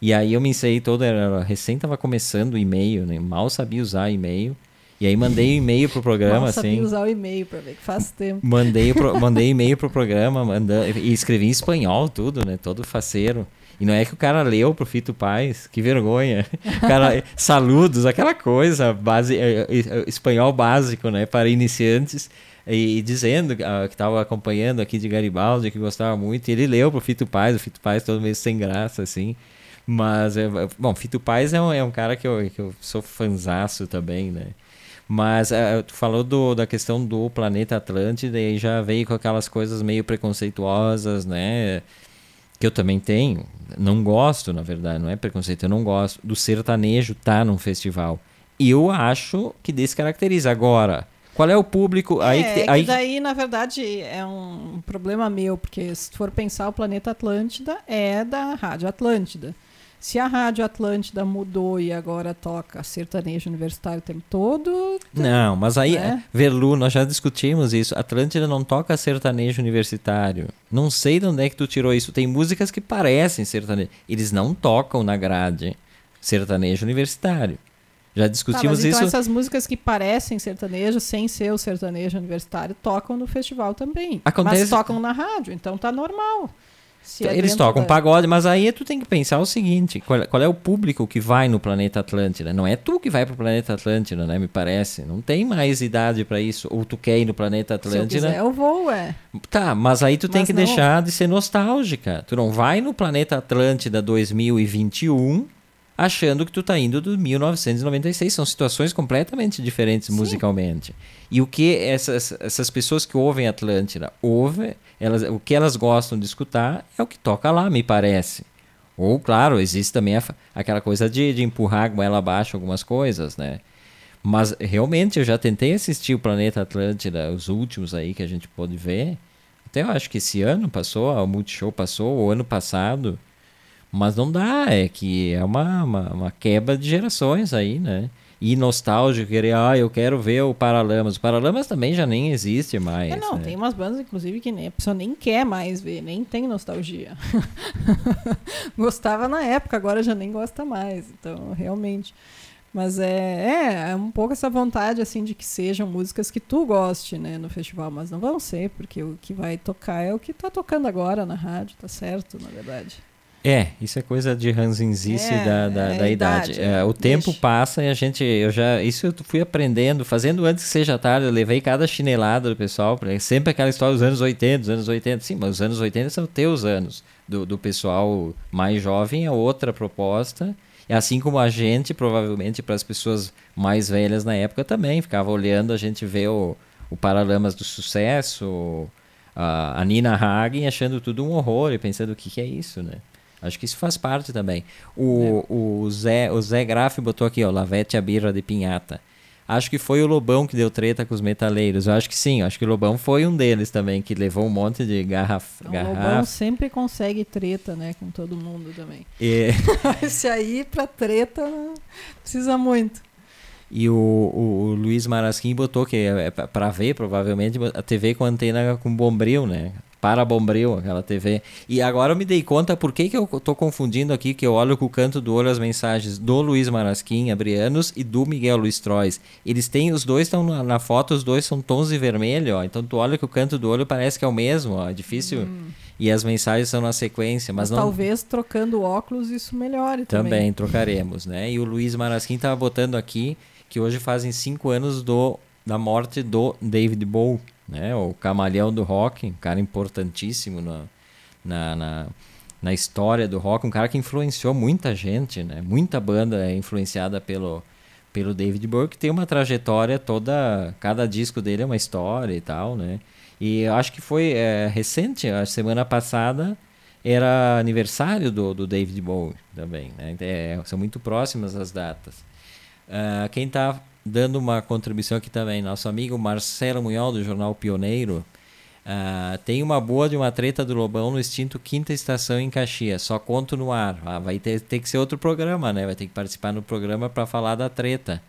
E aí eu me ensaiei todo, era, recém tava começando o e-mail, né? Mal sabia usar e-mail. E aí mandei o e-mail pro programa, sabia assim. usar o e-mail para ver que faz tempo. Mandei, pro, mandei e-mail pro programa manda, e escrevi em espanhol tudo, né? Todo faceiro. E não é que o cara leu pro Fito Paz, que vergonha. O cara, saludos, aquela coisa, base, eh, eh, espanhol básico, né? Para iniciantes. E, dizendo ah, que estava acompanhando aqui de Garibaldi, que gostava muito. E ele leu pro Fito Paz, o Fito Paz todo meio sem graça, assim. Mas, é, bom, Fito Paz é um, é um cara que eu, que eu sou fanzaço também, né? Mas eh, tu falou do, da questão do planeta Atlântida e aí já veio com aquelas coisas meio preconceituosas, né? Que eu também tenho. Não gosto, na verdade, não é preconceito, eu não gosto do sertanejo tá num festival. Eu acho que descaracteriza. Agora, qual é o público? aí, é, que te- que aí daí, na verdade, é um problema meu, porque se tu for pensar, o Planeta Atlântida é da Rádio Atlântida. Se a Rádio Atlântida mudou e agora toca sertanejo universitário o tempo todo, Não, mas aí, né? Verlu, nós já discutimos isso. Atlântida não toca sertanejo universitário. Não sei de onde é que tu tirou isso. Tem músicas que parecem sertanejo. Eles não tocam na grade sertanejo universitário. Já Tá, discutimos mas então isso. essas músicas que parecem sertanejo, sem ser o sertanejo universitário, tocam no festival também. Acontece- Mas tocam na rádio, então tá normal. Se é Eles tocam da- pagode, mas aí tu tem que pensar o seguinte: qual, qual é o público que vai no planeta Atlântida? Não é tu que vai pro planeta Atlântida, né? Me parece. Não tem mais idade pra isso. Ou tu quer ir no planeta Se eu Atlântida. quiser, eu vou, é. Tá, mas aí tu tem Mas que não. deixar de ser nostálgica. Tu não vai no planeta Atlântida 2021 achando que tu tá indo do 1996. São situações completamente diferentes musicalmente. E o que essas, essas pessoas que ouvem Atlântida ouvem, elas, o que elas gostam de escutar é o que toca lá, me parece. Ou, claro, existe também a aquela coisa de, de empurrar a goela abaixo algumas coisas, né? Mas realmente eu já tentei assistir o Planeta Atlântida, os últimos aí que a gente pôde ver. Até eu acho que esse ano passou, o Multishow passou, o ano passado. Mas não dá, é que é uma, uma, uma quebra de gerações aí, né? E nostálgico, querer, ah, eu quero ver o Paralamas. O Paralamas também já nem existe mais. É, não, né? tem umas bandas, inclusive, que nem, a pessoa nem quer mais ver, nem tem nostalgia. Gostava na época, agora já nem gosta mais. Então, realmente. Mas é, é, é um pouco essa vontade, assim, de que sejam músicas que tu goste, né, no festival. Mas não vão ser, porque o que vai tocar é o que tá tocando agora na rádio, tá certo, na verdade. É, isso é coisa de ranzinzice É, da, da, é da idade. idade, É, é. o tempo Deixa. passa e a gente, eu já, isso eu fui aprendendo, fazendo antes que seja tarde, eu levei cada chinelada do pessoal, sempre aquela história dos anos 80, dos anos 80, sim, mas os anos 80 são teus anos, do, do pessoal mais jovem é outra proposta, e assim como a gente, provavelmente para as pessoas mais velhas na época também, ficava olhando, a gente vê o, o Paralamas do Sucesso, a, a Nina Hagen achando tudo um horror e pensando o que, que é isso, né? Acho que isso faz parte também. O, o, Zé, o Zé Graff botou aqui, ó, Lavete a birra de pinhata. Acho que foi o Lobão que deu treta com os metaleiros. Eu acho que sim, acho que o Lobão foi um deles também, que levou um monte de garraf Então, o Lobão garrafa. sempre consegue treta, né, com todo mundo também. E, Esse aí, pra treta, precisa muito. e o, o, o Luiz Marasquim botou que é pra- pra ver, provavelmente, a TV com antena com bombril, né? Para bombril, aquela TV. E agora eu me dei conta por que, que eu tô confundindo aqui, que eu olho com o canto do olho as mensagens do Luiz Marasquim, Abrianos, e do Miguel Luiz Trois. Eles têm, os dois estão na, na foto, os dois são tons de vermelho, ó. Então tu olha que o canto do olho parece que é o mesmo, ó. É difícil. E as mensagens são na sequência, mas, Mas, não. talvez trocando óculos isso melhore também. Também trocaremos, né? E o Luiz Marasquim estava botando aqui que hoje fazem cinco anos do, da morte do David Bowie, né? O camaleão do rock, um cara importantíssimo na, na, na, na história do rock, um cara que influenciou muita gente, né? Muita banda é influenciada pelo, pelo David Bowie, que tem uma trajetória toda... Cada disco dele é uma história e tal, né? E acho que foi é, recente, a semana passada era aniversário do, do David Bowie também, né? É, são muito próximas as datas. Ah, quem está dando uma contribuição aqui também, nosso amigo Marcelo Munhol, do jornal Pioneiro, ah, tem uma boa de uma treta do Lobão no extinto Quinta Estação em Caxias, só conto no ar. Ah, vai ter, ter que ser outro programa, né? Vai ter que participar no programa para falar da treta.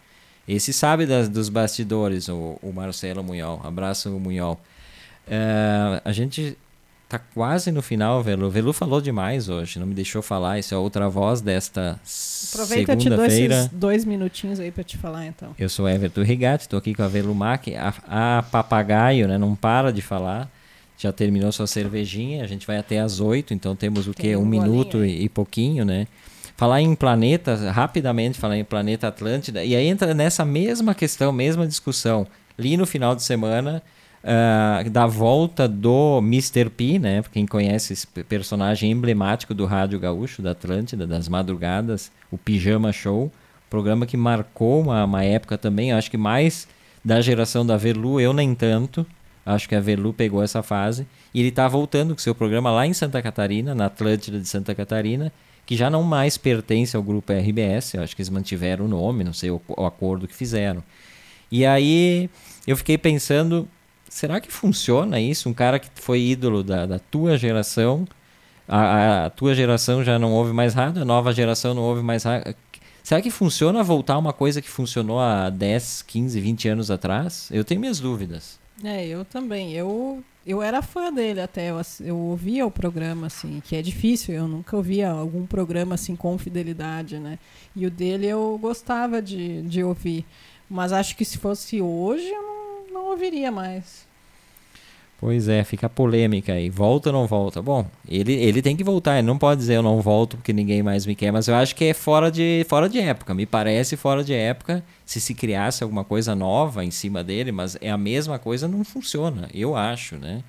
Esse sabe das, dos bastidores, o, o Marcelo Munhol. Abraço, Munhol. Ah, a gente tá quase no final, Velu. Velu falou demais hoje, não me deixou falar. Isso é outra voz desta Aproveita te dou segunda-feira. esses dois minutinhos aí pra te falar, então. Eu sou Everton Rigatti, estou aqui com a Velumac. A, a papagaio, né? Não para de falar. Já terminou sua cervejinha. A gente vai até às oito, então temos o Tem quê? um Um minuto e, e pouquinho, né? Falar em planeta, rapidamente falar em planeta Atlântida. E aí entra nessa mesma questão, mesma discussão. Ali no final de semana, ah, da volta do Mr. P, né? Quem conhece esse pe- personagem emblemático do Rádio Gaúcho, da Atlântida, das madrugadas, o Pijama Show. Programa que marcou uma, uma época também, acho que mais da geração da Velu, eu nem tanto. Acho que a Velu pegou essa fase. E ele está voltando com seu programa lá em Santa Catarina, na Atlântida de Santa Catarina, que já não mais pertence ao grupo RBS. Acho que eles mantiveram o nome, não sei o, o acordo que fizeram. E aí eu fiquei pensando, será que funciona isso? Um cara que foi ídolo da, da tua geração, a, a- tua geração já não ouve mais rádio, a nova geração não ouve mais rádio. Será que funciona voltar uma coisa que funcionou há 10, 15, 20 anos atrás? Eu tenho minhas dúvidas. É, eu também. Eu Eu era fã dele até, eu, eu ouvia o programa, assim, que é difícil, eu nunca ouvia algum programa assim com fidelidade, né? E o dele eu gostava de, de ouvir. Mas acho que se fosse hoje, eu não, não ouviria mais. Pois é, fica polêmica aí. Volta ou não volta? Bom, ele, ele tem que voltar. Ele não pode dizer eu não volto porque ninguém mais me quer. Mas eu acho que é fora de, fora de época. Me parece fora de época. Se se criasse alguma coisa nova em cima dele, mas é a mesma coisa, não funciona. Eu acho, né?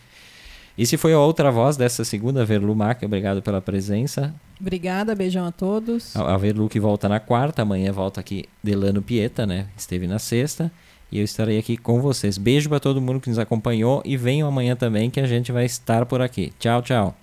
E se foi a outra voz dessa segunda, Verlu Mac, obrigado pela presença. Obrigada, beijão a todos. A, a Verlu que volta na quarta, amanhã volta aqui Delano Pieta, né? Esteve na sexta e eu estarei aqui com vocês. Beijo para todo mundo que nos acompanhou e venham amanhã também que a gente vai estar por aqui. Tchau, tchau.